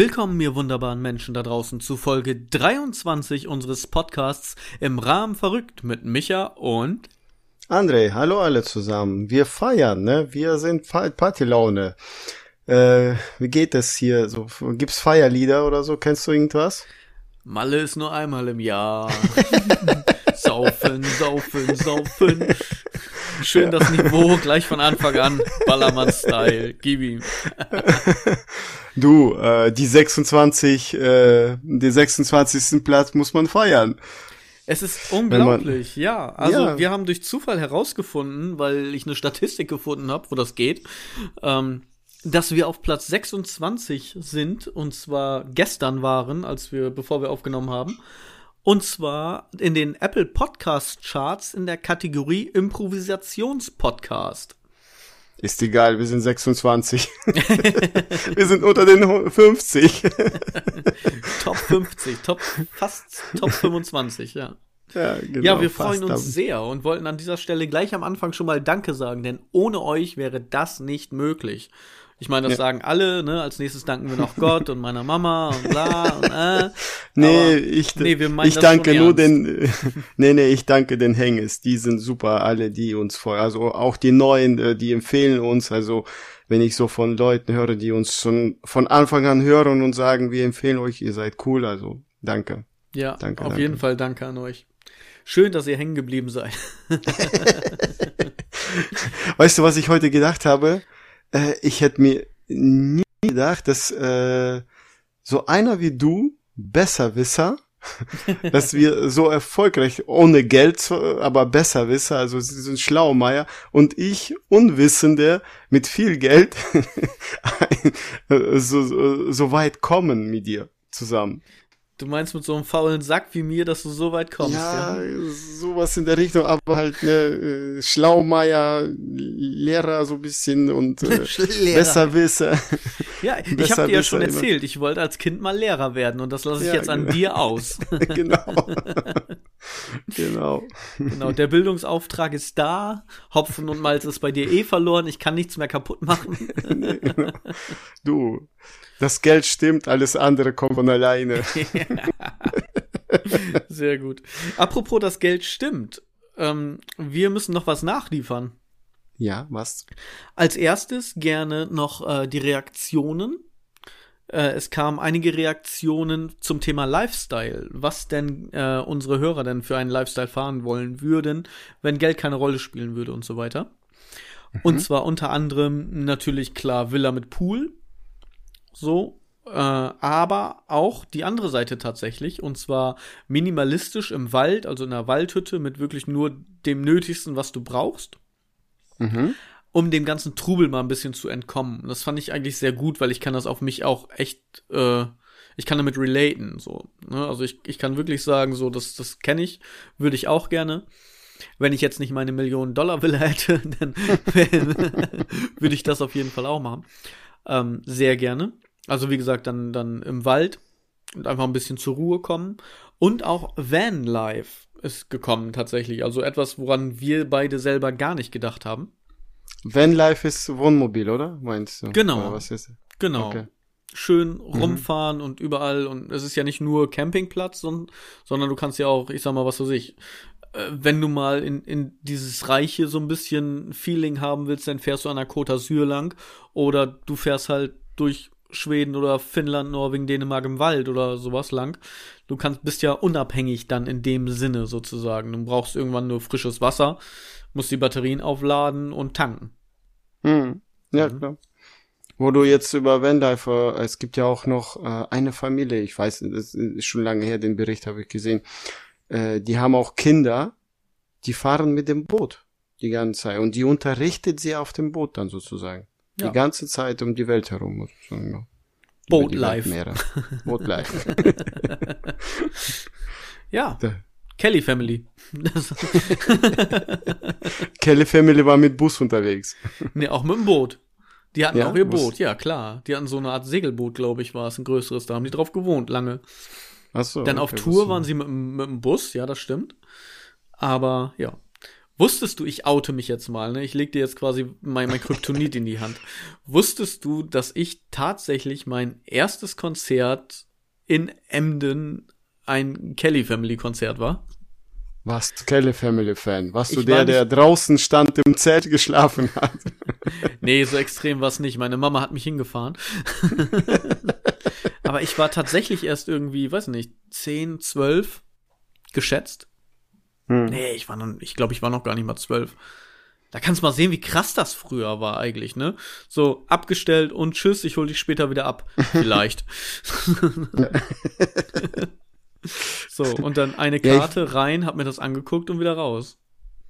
Willkommen, ihr wunderbaren Menschen da draußen, zu Folge 23 unseres Podcasts im Rahmen verrückt mit Micha und André. Hallo alle zusammen. Wir feiern, ne? Wir sind Partylaune. Äh, wie geht es hier? So, gibt's Feierlieder oder so? Kennst du irgendwas? Malle ist nur einmal im Jahr. saufen, saufen, saufen. Schön das Niveau gleich von Anfang an. Ballermann-Style. Gib ihm. du, äh, die 26, äh, den 26. Platz muss man feiern. Es ist unglaublich, man, ja. Also ja. wir haben durch Zufall herausgefunden, weil ich eine Statistik gefunden habe, wo das geht, ähm, dass wir auf Platz 26 sind und zwar gestern waren, als wir, bevor wir aufgenommen haben. Und zwar in den Apple Podcast Charts in der Kategorie Improvisationspodcast. Ist egal, wir sind 26. wir sind unter den 50. Top 50, Top, fast Top 25, ja. Ja, genau, ja, wir freuen uns sehr und wollten an dieser Stelle gleich am Anfang schon mal Danke sagen, denn ohne euch wäre das nicht möglich. Ich meine, das ja. sagen alle, ne? Als nächstes danken wir noch Gott und meiner Mama und bla und äh. Nee, ich, nee, ich danke nur den, nee, nee, ich danke den Hänges. Die sind super, alle, die uns vorher, also auch die Neuen, äh, die empfehlen uns, also, wenn ich so von Leuten höre, die uns schon von Anfang an hören und sagen, wir empfehlen euch, ihr seid cool, also, danke. Ja, danke, auf danke. jeden Fall danke an euch. Schön, dass ihr hängen geblieben seid. weißt du, was ich heute gedacht habe? Äh, ich hätte mir nie gedacht, dass äh, so einer wie du, Besserwisser, dass wir so erfolgreich, ohne Geld, aber Besserwisser, also sie sind Schlaumeier und ich, Unwissende, mit viel Geld, so, so, so weit kommen mit dir zusammen. Du meinst mit so einem faulen Sack wie mir, dass du so weit kommst? Ja, ja? sowas in der Richtung, aber halt ne, äh, Schlaumeier, Lehrer so ein bisschen und äh, Besserwisser. Ja, ich habe dir ja schon erzählt, ich wollte als Kind mal Lehrer werden und das lasse ich ja, jetzt genau. an dir aus. genau. genau. Genau, der Bildungsauftrag ist da, Hopfen und Malz ist bei dir eh verloren, ich kann nichts mehr kaputt machen. genau. Du, das Geld stimmt, alles andere kommt von alleine. Sehr gut. Apropos, das Geld stimmt. Ähm, wir müssen noch was nachliefern. Ja, was? Als erstes gerne noch äh, die Reaktionen. Äh, es kamen einige Reaktionen zum Thema Lifestyle. Was denn äh, unsere Hörer denn für einen Lifestyle fahren wollen würden, wenn Geld keine Rolle spielen würde und so weiter. Mhm. Und zwar unter anderem natürlich klar Villa mit Pool so, äh, aber auch die andere Seite tatsächlich, und zwar minimalistisch im Wald, also in einer Waldhütte mit wirklich nur dem Nötigsten, was du brauchst. Mhm. Um dem ganzen Trubel mal ein bisschen zu entkommen. Das fand ich eigentlich sehr gut, weil ich kann das auf mich auch echt, äh, ich kann damit relaten, so. Ne? Also ich, ich kann wirklich sagen, so, das, das kenne ich, würde ich auch gerne. Wenn ich jetzt nicht meine Millionen-Dollar-Villa hätte, dann würde ich das auf jeden Fall auch machen. Ähm, sehr gerne. Also wie gesagt, dann, dann im Wald und einfach ein bisschen zur Ruhe kommen. Und auch Vanlife ist gekommen tatsächlich. Also etwas, woran wir beide selber gar nicht gedacht haben. Vanlife ist Wohnmobil, oder? Meinst du? Genau. Oder was ist? Genau. Okay. Schön mhm. rumfahren mhm. und überall. Und es ist ja nicht nur Campingplatz, sondern, sondern du kannst ja auch, ich sag mal, was weiß ich, äh, wenn du mal in, in dieses Reiche so ein bisschen Feeling haben willst, dann fährst du an der Côte d'Azur lang oder du fährst halt durch Schweden oder Finnland, Norwegen, Dänemark im Wald oder sowas lang. Du kannst, bist ja unabhängig dann in dem Sinne sozusagen. Du brauchst irgendwann nur frisches Wasser, musst die Batterien aufladen und tanken. Hm. Ja, mhm. klar. Wo du jetzt über Vanlife, es gibt ja auch noch äh, eine Familie, ich weiß, das ist schon lange her, den Bericht habe ich gesehen, äh, die haben auch Kinder, die fahren mit dem Boot die ganze Zeit und die unterrichtet sie auf dem Boot dann sozusagen. Ja. Die ganze Zeit um die Welt herum. Boat Life. Boat Life. ja. Kelly Family. Kelly Family war mit Bus unterwegs. Nee, auch mit dem Boot. Die hatten ja, auch ihr. Boot, ja klar. Die hatten so eine Art Segelboot, glaube ich, war es, ein größeres. Da haben die drauf gewohnt, lange. Ach so, Dann okay, auf Tour waren sie mit, mit dem Bus, ja, das stimmt. Aber ja, Wusstest du, ich oute mich jetzt mal, ne? Ich leg dir jetzt quasi mein, mein Kryptonit in die Hand. Wusstest du, dass ich tatsächlich mein erstes Konzert in Emden ein Kelly Family Konzert war? Warst Kelly Family Fan? Warst du ich der, war der draußen stand im Zelt geschlafen hat? nee, so extrem war es nicht. Meine Mama hat mich hingefahren. Aber ich war tatsächlich erst irgendwie, weiß nicht, 10, 12 geschätzt. Hm. Nee, ich war noch, ich glaube, ich war noch gar nicht mal zwölf. Da kannst du mal sehen, wie krass das früher war eigentlich, ne? So abgestellt und tschüss, ich hol dich später wieder ab. Vielleicht. so, und dann eine Karte ja, rein, hab mir das angeguckt und wieder raus.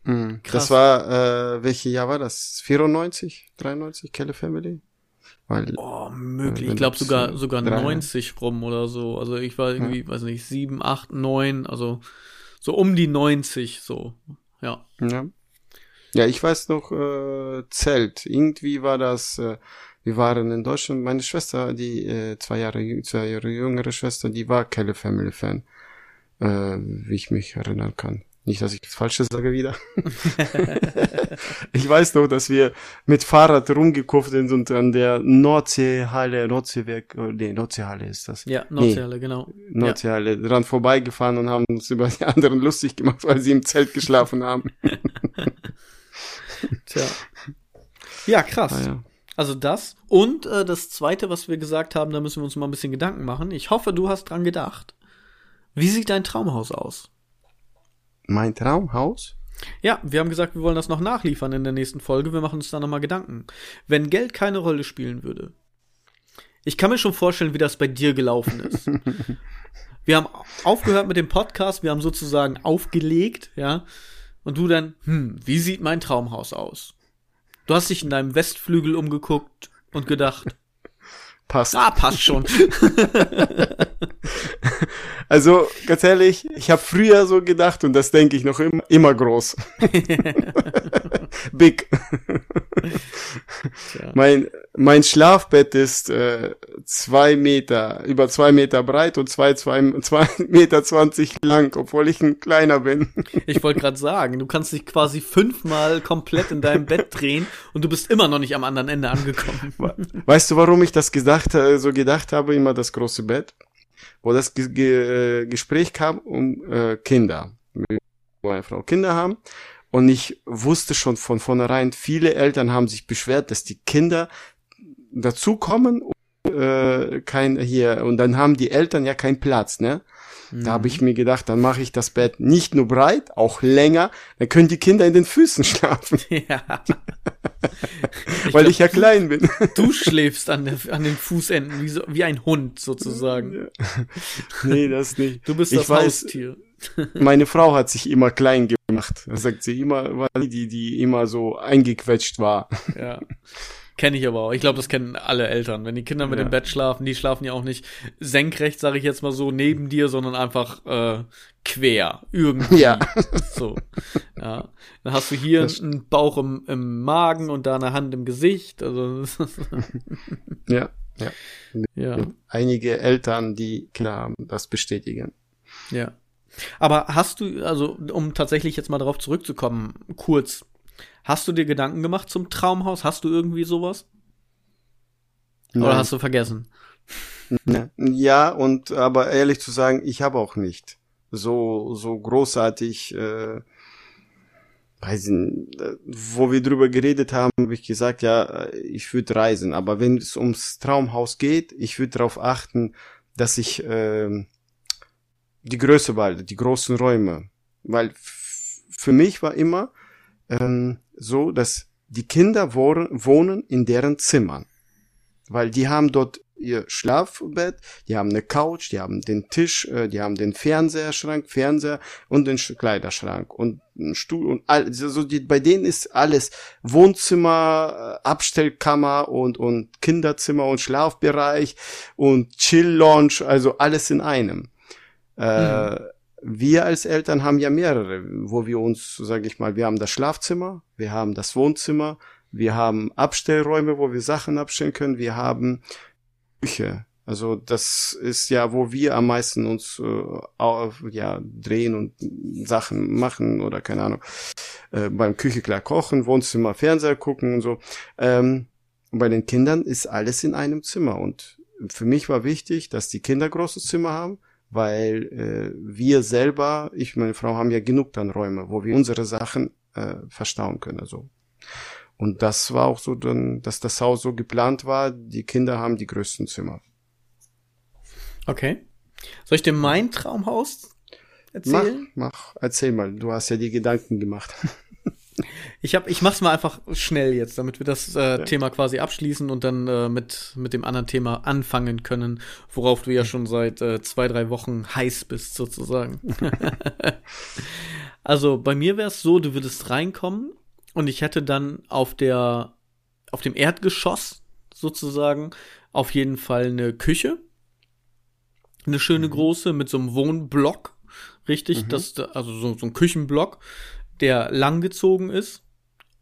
Mhm. Krass. Das war, äh, welche Jahr war das? 94? 93? Kelly Family? Weil, oh, möglich. Äh, ich glaube sogar, sogar 90 rum oder so. Also ich war irgendwie, ja. weiß nicht, 7, 8, 9, also so um die 90, so, ja. Ja, ja ich weiß noch, äh, Zelt. Irgendwie war das, äh, wir waren in Deutschland, meine Schwester, die äh, zwei Jahre, zwei Jahre jüngere Schwester, die war Kelly Family Fan, äh, wie ich mich erinnern kann. Nicht, dass ich das Falsche sage wieder. ich weiß noch, dass wir mit Fahrrad rumgekurft sind und an der Nordseehalle, Nordseewerk, oh, nee, Nordseehalle ist das. Ja, Nordseehalle, nee, genau. Nordseehalle, ja. dran vorbeigefahren und haben uns über die anderen lustig gemacht, weil sie im Zelt geschlafen haben. Tja. Ja, krass. Ah, ja. Also das. Und äh, das zweite, was wir gesagt haben, da müssen wir uns mal ein bisschen Gedanken machen. Ich hoffe, du hast dran gedacht. Wie sieht dein Traumhaus aus? Mein Traumhaus? Ja, wir haben gesagt, wir wollen das noch nachliefern in der nächsten Folge. Wir machen uns da nochmal Gedanken. Wenn Geld keine Rolle spielen würde. Ich kann mir schon vorstellen, wie das bei dir gelaufen ist. wir haben aufgehört mit dem Podcast, wir haben sozusagen aufgelegt, ja. Und du dann, hm, wie sieht mein Traumhaus aus? Du hast dich in deinem Westflügel umgeguckt und gedacht, passt. Ah, passt schon. also, ganz ehrlich, ich habe früher so gedacht und das denke ich noch immer, immer groß. Big. mein, mein Schlafbett ist äh, zwei Meter, über zwei Meter breit und zwei, zwei, zwei Meter zwanzig lang, obwohl ich ein kleiner bin. ich wollte gerade sagen, du kannst dich quasi fünfmal komplett in deinem Bett drehen und du bist immer noch nicht am anderen Ende angekommen. Weißt du, warum ich das gedacht, äh, so gedacht habe, immer das große Bett? Wo das Ge Ge Gespräch kam um äh, Kinder. Wo meine Frau Kinder haben. Und ich wusste schon von vornherein, viele Eltern haben sich beschwert, dass die Kinder dazukommen und äh, kein hier und dann haben die Eltern ja keinen Platz, ne? Mhm. Da habe ich mir gedacht, dann mache ich das Bett nicht nur breit, auch länger, dann können die Kinder in den Füßen schlafen. Ja. Weil ich, glaub, ich ja klein bin. Du schläfst an, der, an den Fußenden wie, so, wie ein Hund sozusagen. Nee, das nicht. Du bist ich das weiß, Haustier. Meine Frau hat sich immer klein gemacht. Das sagt sie immer, war die, die immer so eingequetscht war. Ja. Kenne ich aber auch. Ich glaube, das kennen alle Eltern. Wenn die Kinder mit ja. dem Bett schlafen, die schlafen ja auch nicht senkrecht, sage ich jetzt mal so, neben dir, sondern einfach äh, quer. Irgendwie. Ja. So. Ja. Dann hast du hier das einen Bauch im, im Magen und da eine Hand im Gesicht. Also. ja. Ja. ja. Einige Eltern, die Kinder haben, das bestätigen. Ja. Aber hast du, also um tatsächlich jetzt mal darauf zurückzukommen, kurz, hast du dir Gedanken gemacht zum Traumhaus? Hast du irgendwie sowas? Nein. Oder hast du vergessen? Ja, und aber ehrlich zu sagen, ich habe auch nicht so so großartig äh, weiß nicht, äh, wo wir drüber geredet haben, habe ich gesagt, ja, ich würde reisen, aber wenn es ums Traumhaus geht, ich würde darauf achten, dass ich äh, die Größe behalte, die großen Räume. Weil für mich war immer ähm, so, dass die Kinder wohnen in deren Zimmern. Weil die haben dort ihr Schlafbett, die haben eine Couch, die haben den Tisch, äh, die haben den Fernseherschrank, Fernseher und den Kleiderschrank und einen Stuhl und all, also die, bei denen ist alles Wohnzimmer, äh, Abstellkammer und und Kinderzimmer und Schlafbereich und Chill Lounge, also alles in einem. Äh, mhm. Wir als Eltern haben ja mehrere, wo wir uns, sage ich mal, wir haben das Schlafzimmer, wir haben das Wohnzimmer, wir haben Abstellräume, wo wir Sachen abstellen können, wir haben Küche, Also das ist ja, wo wir am meisten uns äh, ja drehen und Sachen machen oder keine Ahnung äh, beim Küche klar kochen, Wohnzimmer, Fernseher gucken und so. Ähm, bei den Kindern ist alles in einem Zimmer und für mich war wichtig, dass die Kinder großes Zimmer haben, weil äh, wir selber, ich und meine Frau haben ja genug dann Räume, wo wir unsere Sachen äh, verstauen können. Also und das war auch so dann, dass das Haus so geplant war, die Kinder haben die größten Zimmer. Okay. Soll ich dir mein Traumhaus erzählen? Mach, mach, erzähl mal. Du hast ja die Gedanken gemacht. Ich hab, ich mach's mal einfach schnell jetzt, damit wir das äh, ja. Thema quasi abschließen und dann äh, mit mit dem anderen Thema anfangen können, worauf du ja schon seit äh, zwei drei Wochen heiß bist sozusagen. also bei mir wäre es so, du würdest reinkommen und ich hätte dann auf der auf dem Erdgeschoss sozusagen auf jeden Fall eine Küche eine schöne mhm. große mit so einem Wohnblock, richtig, mhm. das, also so, so ein Küchenblock, der langgezogen ist,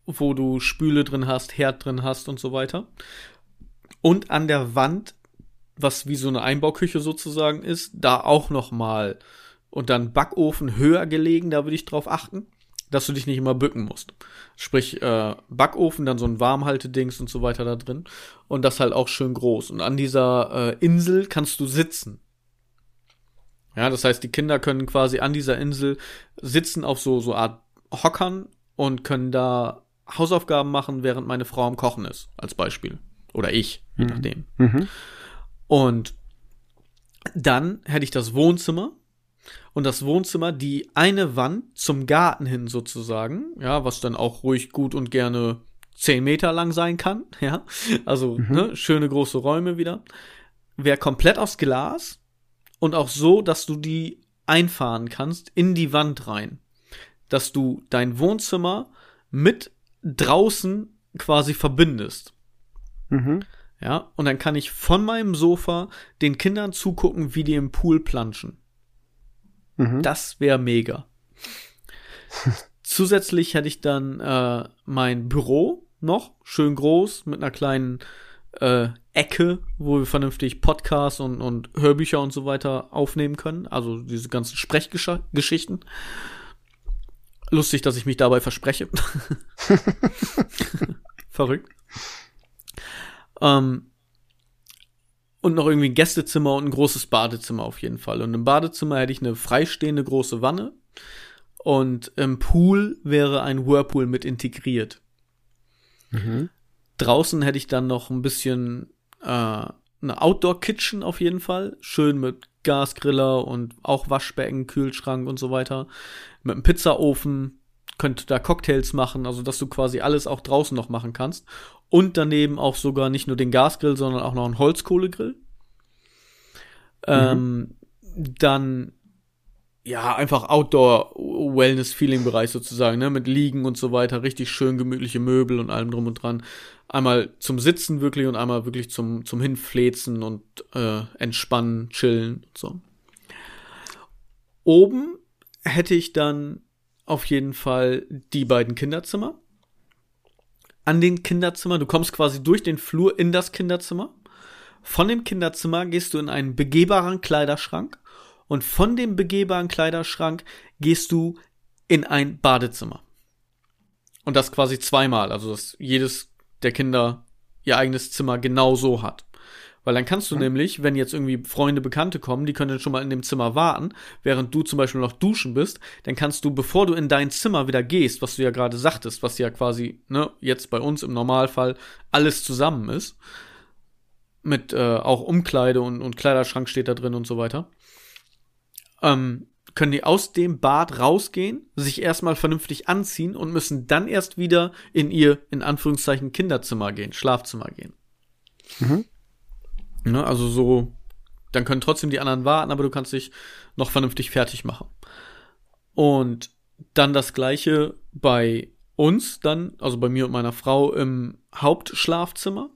wo du Spüle drin hast, Herd drin hast und so weiter. Und an der Wand, was wie so eine Einbauküche sozusagen ist, da auch noch mal und dann Backofen höher gelegen, da würde ich drauf achten, dass du dich nicht immer bücken musst. Sprich, äh, Backofen, dann so ein Warmhaltedings und so weiter da drin. Und das halt auch schön groß. Und an dieser äh, Insel kannst du sitzen. Ja, das heißt, die Kinder können quasi an dieser Insel sitzen auf so, so Art Hockern und können da Hausaufgaben machen, während meine Frau am Kochen ist, als Beispiel. Oder ich, je mhm. nachdem. Mhm. Und dann hätte ich das Wohnzimmer und das Wohnzimmer die eine Wand zum Garten hin sozusagen, ja, was dann auch ruhig gut und gerne zehn Meter lang sein kann, ja, also mhm. ne, schöne große Räume wieder, wäre komplett aus Glas und auch so, dass du die einfahren kannst in die Wand rein. Dass du dein Wohnzimmer mit draußen quasi verbindest. Mhm. Ja, und dann kann ich von meinem Sofa den Kindern zugucken, wie die im Pool planschen. Mhm. Das wäre mega. Zusätzlich hätte ich dann äh, mein Büro noch, schön groß, mit einer kleinen äh, Ecke, wo wir vernünftig Podcasts und, und Hörbücher und so weiter aufnehmen können. Also diese ganzen Sprechgeschichten. Lustig, dass ich mich dabei verspreche. Verrückt. Ähm, und noch irgendwie ein Gästezimmer und ein großes Badezimmer auf jeden Fall. Und im Badezimmer hätte ich eine freistehende große Wanne. Und im Pool wäre ein Whirlpool mit integriert. Mhm. Draußen hätte ich dann noch ein bisschen äh, eine Outdoor-Kitchen auf jeden Fall. Schön mit Gasgriller und auch Waschbecken, Kühlschrank und so weiter. Mit einem Pizzaofen. Könnte da Cocktails machen, also dass du quasi alles auch draußen noch machen kannst. Und daneben auch sogar nicht nur den Gasgrill, sondern auch noch einen Holzkohlegrill. Mhm. Ähm, dann ja, einfach Outdoor-Wellness-Feeling-Bereich sozusagen, ne, mit Liegen und so weiter, richtig schön gemütliche Möbel und allem drum und dran. Einmal zum Sitzen wirklich und einmal wirklich zum, zum Hinflezen und äh, entspannen, chillen und so. Oben hätte ich dann auf jeden Fall die beiden Kinderzimmer. An den Kinderzimmer, du kommst quasi durch den Flur in das Kinderzimmer. Von dem Kinderzimmer gehst du in einen begehbaren Kleiderschrank und von dem begehbaren Kleiderschrank gehst du in ein Badezimmer. Und das quasi zweimal, also dass jedes der Kinder ihr eigenes Zimmer genau so hat. Weil dann kannst du mhm. nämlich, wenn jetzt irgendwie Freunde, Bekannte kommen, die können dann schon mal in dem Zimmer warten, während du zum Beispiel noch duschen bist, dann kannst du, bevor du in dein Zimmer wieder gehst, was du ja gerade sagtest, was ja quasi, ne, jetzt bei uns im Normalfall alles zusammen ist, mit äh, auch Umkleide und, und Kleiderschrank steht da drin und so weiter, ähm, können die aus dem Bad rausgehen, sich erstmal vernünftig anziehen und müssen dann erst wieder in ihr, in Anführungszeichen, Kinderzimmer gehen, Schlafzimmer gehen. Mhm. Ne, also so, dann können trotzdem die anderen warten, aber du kannst dich noch vernünftig fertig machen. Und dann das gleiche bei uns dann, also bei mir und meiner Frau im Hauptschlafzimmer.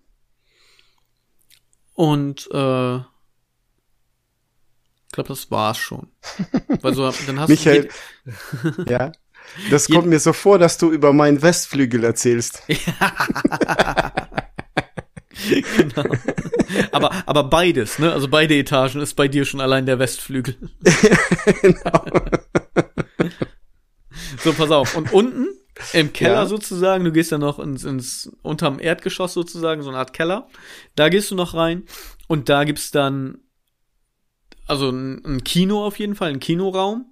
Und äh, ich glaube, das war's schon. Weil so, dann hast Michael, du ja. Das kommt mir so vor, dass du über meinen Westflügel erzählst. Genau. Aber, aber beides, ne? Also beide Etagen ist bei dir schon allein der Westflügel. genau. So, pass auf. Und unten im Keller ja. sozusagen, du gehst dann noch ins, ins unterm Erdgeschoss sozusagen, so eine Art Keller. Da gehst du noch rein und da gibt's dann also ein, ein Kino auf jeden Fall, ein Kinoraum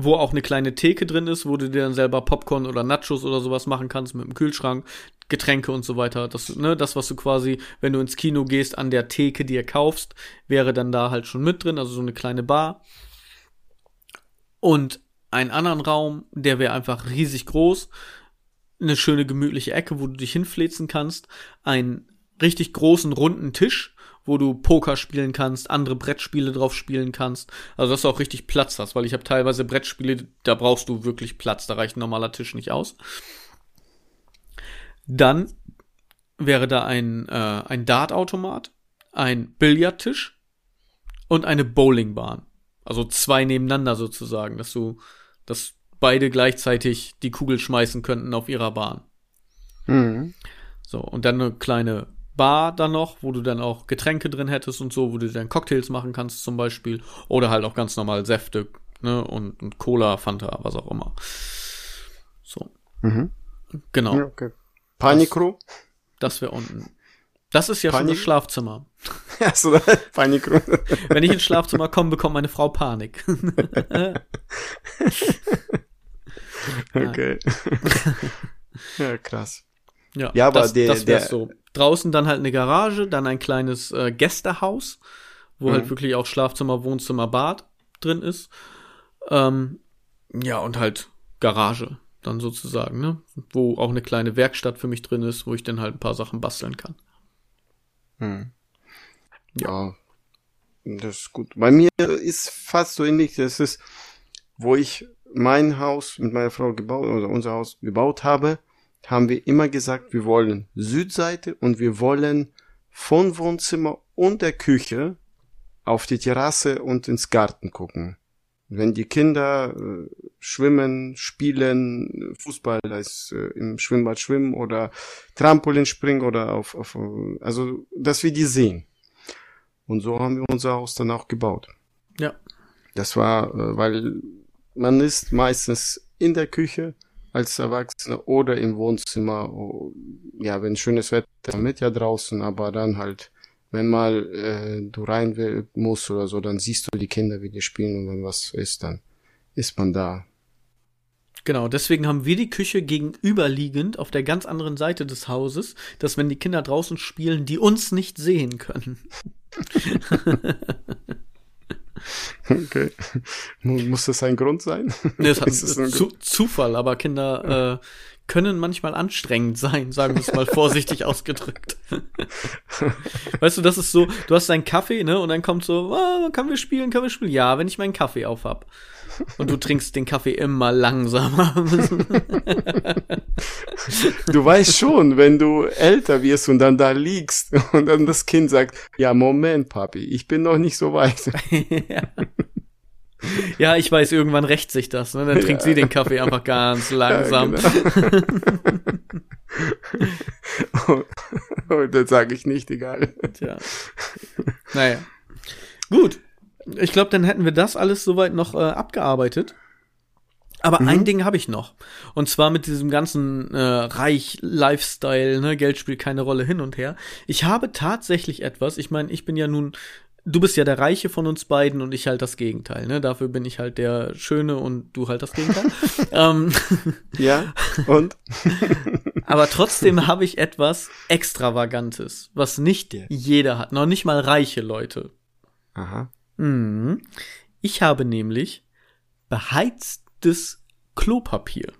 wo auch eine kleine Theke drin ist, wo du dir dann selber Popcorn oder Nachos oder sowas machen kannst mit dem Kühlschrank, Getränke und so weiter. Das, ne, das, was du quasi, wenn du ins Kino gehst, an der Theke dir kaufst, wäre dann da halt schon mit drin, also so eine kleine Bar. Und einen anderen Raum, der wäre einfach riesig groß, eine schöne gemütliche Ecke, wo du dich hinfläzen kannst, einen richtig großen runden Tisch, wo du Poker spielen kannst, andere Brettspiele drauf spielen kannst. Also dass du auch richtig Platz hast, weil ich habe teilweise Brettspiele, da brauchst du wirklich Platz, da reicht ein normaler Tisch nicht aus. Dann wäre da ein, äh, ein Dartautomat, ein Billardtisch und eine Bowlingbahn. Also zwei nebeneinander sozusagen, dass du, dass beide gleichzeitig die Kugel schmeißen könnten auf ihrer Bahn. Mhm. So, und dann eine kleine Bar dann noch, wo du dann auch Getränke drin hättest und so, wo du dann Cocktails machen kannst zum Beispiel. Oder halt auch ganz normal Säfte, ne, und, und Cola, Fanta, was auch immer. So. Mhm. Genau. Ja, okay. Panikro? Das, das wäre unten. Das ist ja Panik? schon das Schlafzimmer. Achso, Panikro. Wenn ich ins Schlafzimmer komme, bekommt meine Frau Panik. okay. ja, krass. Ja, ja aber das, der, das der so. Draußen dann halt eine Garage, dann ein kleines äh, Gästehaus, wo halt mhm. halt wirklich auch Schlafzimmer, Wohnzimmer, Bad drin ist. Ähm, ja, und halt Garage dann sozusagen, ne? Wo auch eine kleine Werkstatt für mich drin ist, wo ich dann halt ein paar Sachen basteln kann. Hm. Ja. ja. Das ist gut. Bei mir ist fast so ähnlich, das ist, wo ich mein Haus mit meiner Frau gebaut, oder unser Haus gebaut habe, haben wir immer gesagt, wir wollen Südseite und wir wollen von Wohnzimmer und der Küche auf die Terrasse und ins Garten gucken. Wenn die Kinder äh, schwimmen, spielen, Fußball als äh, im Schwimmbad schwimmen oder Trampolin springen oder auf, auf also dass wir die sehen. Und so haben wir unser Haus dann auch gebaut. Ja. Das war, äh, weil man ist meistens in der Küche als Erwachsener oder im Wohnzimmer. Oh, ja, wenn schönes Wetter mit ja draußen, aber dann halt, wenn mal äh, du rein will, musst oder so, dann siehst du die Kinder, wie die spielen und wenn was ist, dann ist man da. Genau, deswegen haben wir die Küche gegenüberliegend auf der ganz anderen Seite des Hauses, dass wenn die Kinder draußen spielen, die uns nicht sehen können. Okay. Muss das ein Grund sein? Nee, es hat Zu Zufall, aber Kinder äh, können manchmal anstrengend sein, sagen wir es mal vorsichtig ausgedrückt. weißt du, das ist so, du hast deinen Kaffee, ne, und dann kommt so, oh, können wir spielen, können wir spielen? Ja, wenn ich meinen Kaffee auf hab. Und du trinkst den Kaffee immer langsamer. du weißt schon, wenn du älter wirst und dann da liegst und dann das Kind sagt, ja, Moment, Papi, ich bin noch nicht so weit. ja. Ja, ich weiß, irgendwann rächt sich das. Ne? Dann trinkt ja. sie den Kaffee einfach ganz langsam. Ja, genau. und, und dann sage ich nicht, egal. Tja. Naja. Gut. Ich glaube, dann hätten wir das alles soweit noch äh, abgearbeitet. Aber mhm. ein Ding habe ich noch. Und zwar mit diesem ganzen äh, Reich-Lifestyle, ne, Geld spielt keine Rolle hin und her. Ich habe tatsächlich etwas, ich meine, ich bin ja nun du bist ja der Reiche von uns beiden und ich halt das Gegenteil, ne? Dafür bin ich halt der Schöne und du halt das Gegenteil. ähm, ja, und? aber trotzdem habe ich etwas Extravagantes, was nicht yeah. jeder hat, noch nicht mal reiche Leute. Aha. Mhm. Ich habe nämlich beheiztes Klopapier.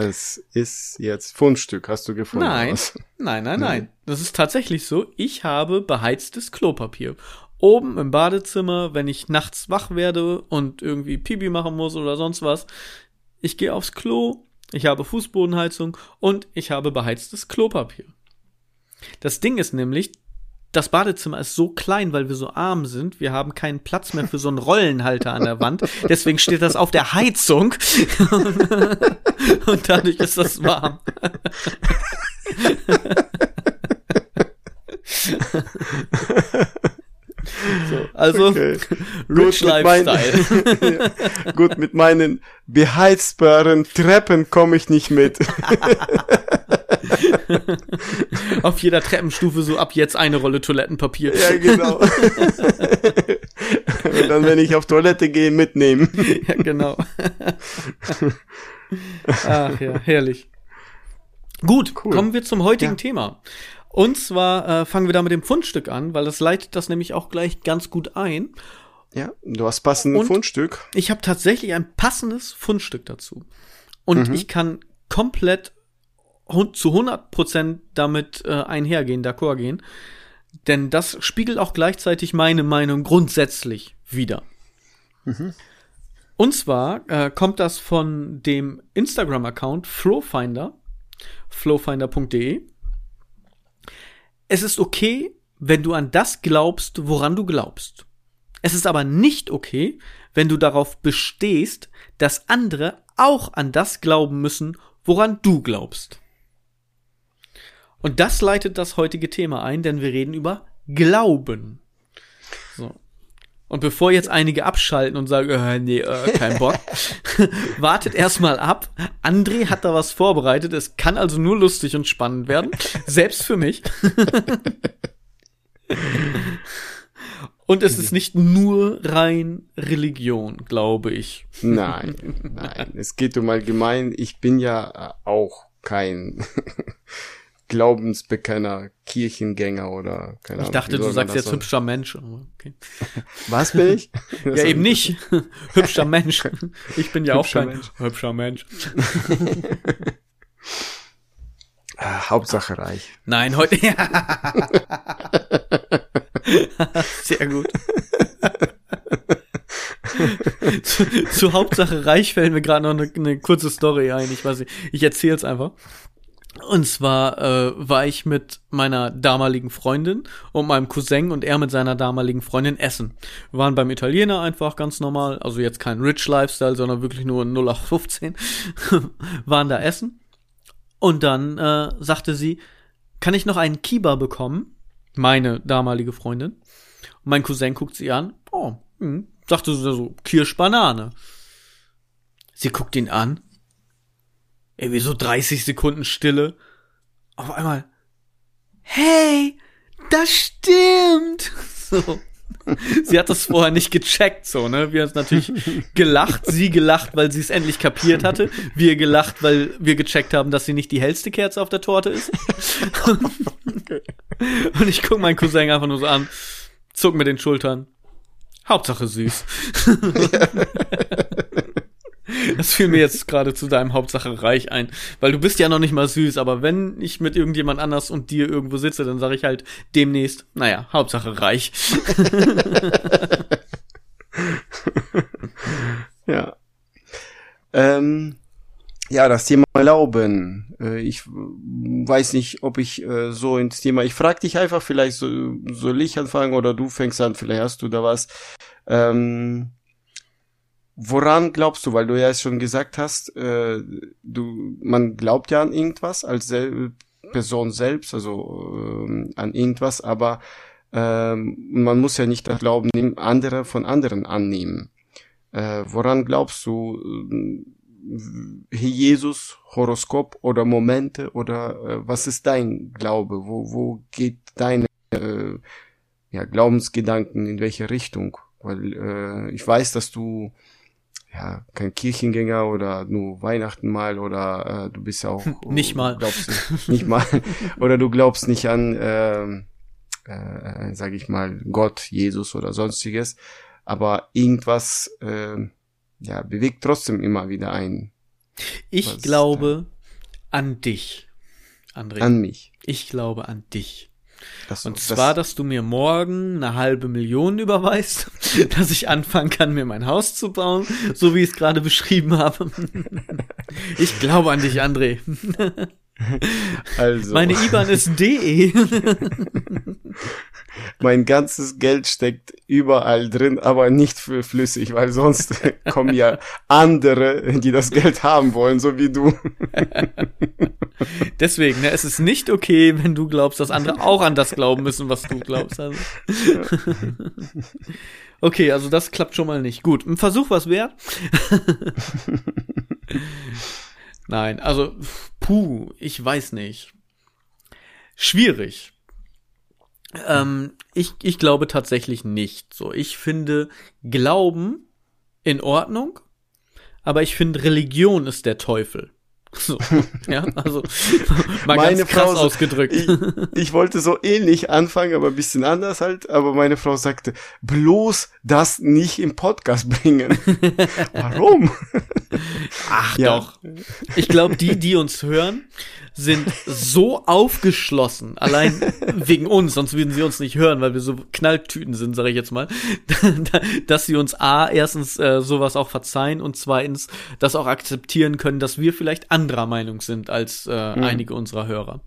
Es ist jetzt Fundstück, hast du gefunden? Nein, nein, nein, nein. Das ist tatsächlich so. Ich habe beheiztes Klopapier. Oben im Badezimmer, wenn ich nachts wach werde und irgendwie Pipi machen muss oder sonst was. Ich gehe aufs Klo, ich habe Fußbodenheizung und ich habe beheiztes Klopapier. Das Ding ist nämlich, das Badezimmer ist so klein, weil wir so arm sind. Wir haben keinen Platz mehr für so einen Rollenhalter an der Wand. Deswegen steht das auf der Heizung. Und dadurch ist das warm. So, also Okay. Rich Gut, mit Lifestyle. Ja. Gut, mit meinen beheizbaren Treppen komme ich nicht mit. Auf jeder Treppenstufe so ab jetzt eine Rolle Toilettenpapier. ja, genau. Und dann, wenn ich auf Toilette gehe, mitnehmen. Ja, genau. Ach ja, herrlich. Gut, Cool. kommen wir zum heutigen Ja. Thema. Und zwar äh, fangen wir da mit dem Fundstück an, weil das leitet das nämlich auch gleich ganz gut ein. Ja, du hast passend Und- Fundstück. Ich habe tatsächlich ein passendes Fundstück dazu. Und Mhm. ich kann komplett zu 100% damit äh, einhergehen, d'accord gehen. Denn das spiegelt auch gleichzeitig meine Meinung grundsätzlich wider. Und zwar äh, kommt das von dem Instagram-Account Flowfinder, flowfinder.de. Es ist okay, wenn du an das glaubst, woran du glaubst. Es ist aber nicht okay, wenn du darauf bestehst, dass andere auch an das glauben müssen, woran du glaubst. Und das leitet das heutige Thema ein, denn wir reden über Glauben. So. Und bevor jetzt einige abschalten und sagen, äh, nee, äh, kein Bock, wartet erstmal ab. André hat da was vorbereitet. Es kann also nur lustig und spannend werden. Selbst für mich. Und es ist nicht nur rein Religion, glaube ich. Nein, nein. Es geht um allgemein. Ich bin ja äh, auch kein Glaubensbekenner, Kirchengänger oder keine Ich Ahnung. dachte, wie du sagst jetzt hübscher Mensch. Okay. Was bin ich? Ja, eben nicht. hübscher Mensch. Ich bin ja auch Hübscher kein Mensch. hübscher Mensch. Ah, Hauptsache reich. Nein, heute. Sehr gut. zu, zu Hauptsache reich fällt mir gerade noch eine, eine kurze Story ein. Ich weiß nicht, ich erzähl's einfach. Und zwar äh, war ich mit meiner damaligen Freundin und meinem Cousin und er mit seiner damaligen Freundin essen. Wir waren beim Italiener einfach ganz normal, also jetzt kein Rich Lifestyle, sondern wirklich nur 0815. waren da essen. Und dann äh, sagte sie, kann ich noch einen Kiba bekommen? Meine damalige Freundin. Und mein Cousin guckt sie an. Oh, hm, sagte sie so, Kirschbanane. Sie guckt ihn an. Irgendwie so 30 Sekunden Stille. Auf einmal, hey, das stimmt. So. Sie hat das vorher nicht gecheckt, so, ne? Wir haben natürlich gelacht, sie gelacht, weil sie es endlich kapiert hatte. Wir gelacht, weil wir gecheckt haben, dass sie nicht die hellste Kerze auf der Torte ist. Und ich guck meinen Cousin einfach nur so an, zuck mit den Schultern. Hauptsache süß. Das fiel mir jetzt gerade zu deinem Hauptsache reich ein, weil du bist ja noch nicht mal süß, aber wenn ich mit irgendjemand anders und dir irgendwo sitze, dann sage ich halt demnächst, naja, Hauptsache reich. Ja. Ähm, ja, das Thema Glauben. Äh, ich weiß nicht, ob ich äh, so ins Thema. Ich frage dich einfach, vielleicht so, soll ich anfangen oder du fängst an, vielleicht hast du da was. Ähm, woran glaubst du? Weil du ja es schon gesagt hast, äh, du, man glaubt ja an irgendwas als sel Person selbst, also ähm, an irgendwas, aber ähm, man muss ja nicht das Glauben nehmen, andere von anderen annehmen. Äh, woran glaubst du? äh, Jesus, Horoskop oder Momente oder äh, was ist dein Glaube? Wo, wo geht deine äh, ja, Glaubensgedanken in welche Richtung? Weil äh, ich weiß, dass du ja kein Kirchengänger oder nur Weihnachten mal oder äh, du bist ja auch Nicht mal. glaubst nicht, nicht mal oder du glaubst nicht an ähm, äh, sag ich mal Gott, Jesus oder sonstiges, aber irgendwas äh, ja bewegt trotzdem immer wieder ein Ich Was glaube an dich, André. an mich. ich glaube an dich. Das, Und zwar, dass du mir morgen eine halbe Million überweist, dass ich anfangen kann, mir mein Haus zu bauen, so wie ich es gerade beschrieben habe. Ich glaube an dich, André. also Meine IBAN ist DE. mein ganzes Geld steckt überall drin, aber nicht für flüssig, weil sonst kommen ja andere, die das Geld haben wollen, so wie du. Deswegen, ne, es ist nicht okay, wenn du glaubst, dass andere auch an das glauben müssen, was du glaubst. Also. okay, also das klappt schon mal nicht. Gut, ein Versuch was wert. Nein, also, puh, ich weiß nicht. Schwierig. Ähm, ich, ich glaube tatsächlich nicht. So, ich finde Glauben in Ordnung, aber ich finde Religion ist der Teufel. So, ja, also mal meine ganz krass Frau, ausgedrückt. Ich, ich, wollte so ähnlich anfangen, aber ein bisschen anders halt. Aber meine Frau sagte, bloß das nicht im Podcast bringen. Warum? Ach ja. doch. Ich glaube, die, die uns hören, sind so aufgeschlossen, allein wegen uns, sonst würden sie uns nicht hören, weil wir so Knalltüten sind, sage ich jetzt mal, dass sie uns A, erstens äh, sowas auch verzeihen und zweitens das auch akzeptieren können, dass wir vielleicht anderer Meinung sind als äh, mhm. einige unserer Hörer.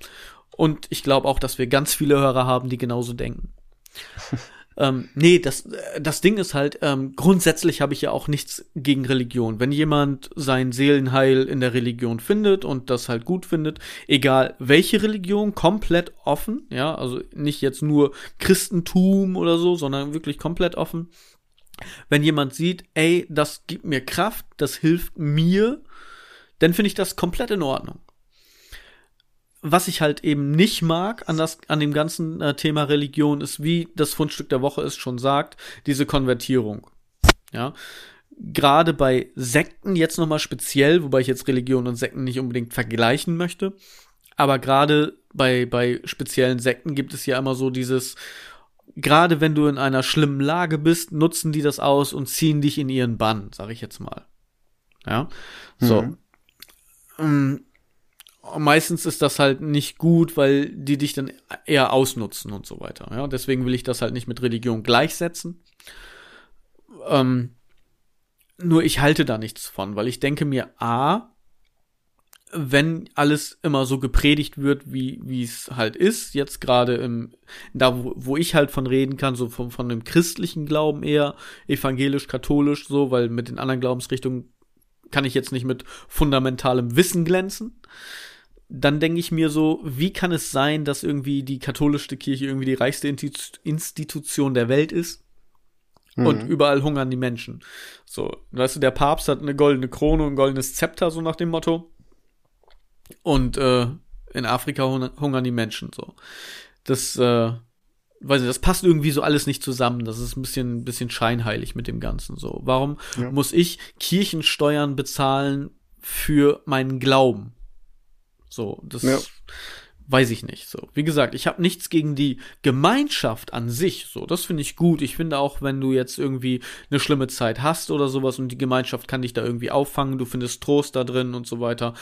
Und ich glaube auch, dass wir ganz viele Hörer haben, die genauso denken. Ähm, nee, das, das Ding ist halt, ähm, grundsätzlich habe ich ja auch nichts gegen Religion. Wenn jemand sein Seelenheil in der Religion findet und das halt gut findet, egal welche Religion, komplett offen, ja, also nicht jetzt nur Christentum oder so, sondern wirklich komplett offen. Wenn jemand sieht, ey, das gibt mir Kraft, das hilft mir, dann finde ich das komplett in Ordnung was ich halt eben nicht mag an, das, an dem ganzen äh, Thema Religion, ist, wie das Fundstück der Woche es schon sagt, diese Konvertierung. Ja. Gerade bei Sekten jetzt nochmal speziell, wobei ich jetzt Religion und Sekten nicht unbedingt vergleichen möchte. Aber gerade bei, bei speziellen Sekten gibt es ja immer so dieses, gerade wenn du in einer schlimmen Lage bist, nutzen die das aus und ziehen dich in ihren Bann, sag ich jetzt mal. Ja. So. Mhm. Meistens ist das halt nicht gut, weil die dich dann eher ausnutzen und so weiter. Ja, deswegen will ich das halt nicht mit Religion gleichsetzen. Ähm, nur ich halte da nichts von, weil ich denke mir, a, wenn alles immer so gepredigt wird, wie wie es halt ist, jetzt gerade im da wo, wo ich halt von reden kann, so von von dem christlichen Glauben eher evangelisch katholisch so, weil mit den anderen Glaubensrichtungen kann ich jetzt nicht mit fundamentalem Wissen glänzen dann denke ich mir so, wie kann es sein, dass irgendwie die katholische Kirche irgendwie die reichste Institution der Welt ist? Mhm. Und überall hungern die Menschen. So, weißt du, der Papst hat eine goldene Krone und ein goldenes Zepter, so nach dem Motto. Und äh, in Afrika hungern die Menschen so. Das, äh, weiß nicht, das passt irgendwie so alles nicht zusammen. Das ist ein bisschen, ein bisschen scheinheilig mit dem Ganzen so. Warum ja. muss ich Kirchensteuern bezahlen für meinen Glauben? So, das ja. weiß ich nicht. So, wie gesagt, ich habe nichts gegen die Gemeinschaft an sich. So, das finde ich gut. Ich finde auch, wenn du jetzt irgendwie eine schlimme Zeit hast oder sowas und die Gemeinschaft kann dich da irgendwie auffangen, du findest Trost da drin und so weiter.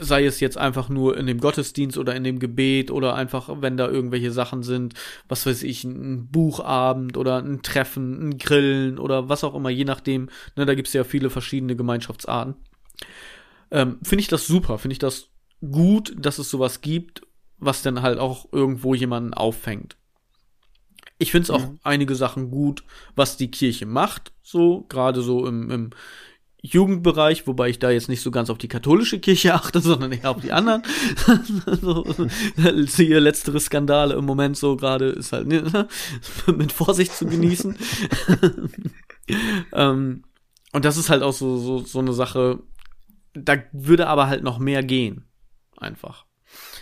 Sei es jetzt einfach nur in dem Gottesdienst oder in dem Gebet oder einfach, wenn da irgendwelche Sachen sind, was weiß ich, ein Buchabend oder ein Treffen, ein Grillen oder was auch immer, je nachdem. Ne, da gibt es ja viele verschiedene Gemeinschaftsarten. Ähm, finde ich das super, finde ich das gut, dass es sowas gibt, was dann halt auch irgendwo jemanden auffängt. Ich finde es auch mhm. einige Sachen gut, was die Kirche macht, so, gerade so im, im Jugendbereich, wobei ich da jetzt nicht so ganz auf die katholische Kirche achte, sondern eher auf die anderen. so, ihr letztere Skandale im Moment so gerade ist halt ne, mit Vorsicht zu genießen. ähm, und das ist halt auch so, so, so eine Sache, da würde aber halt noch mehr gehen einfach.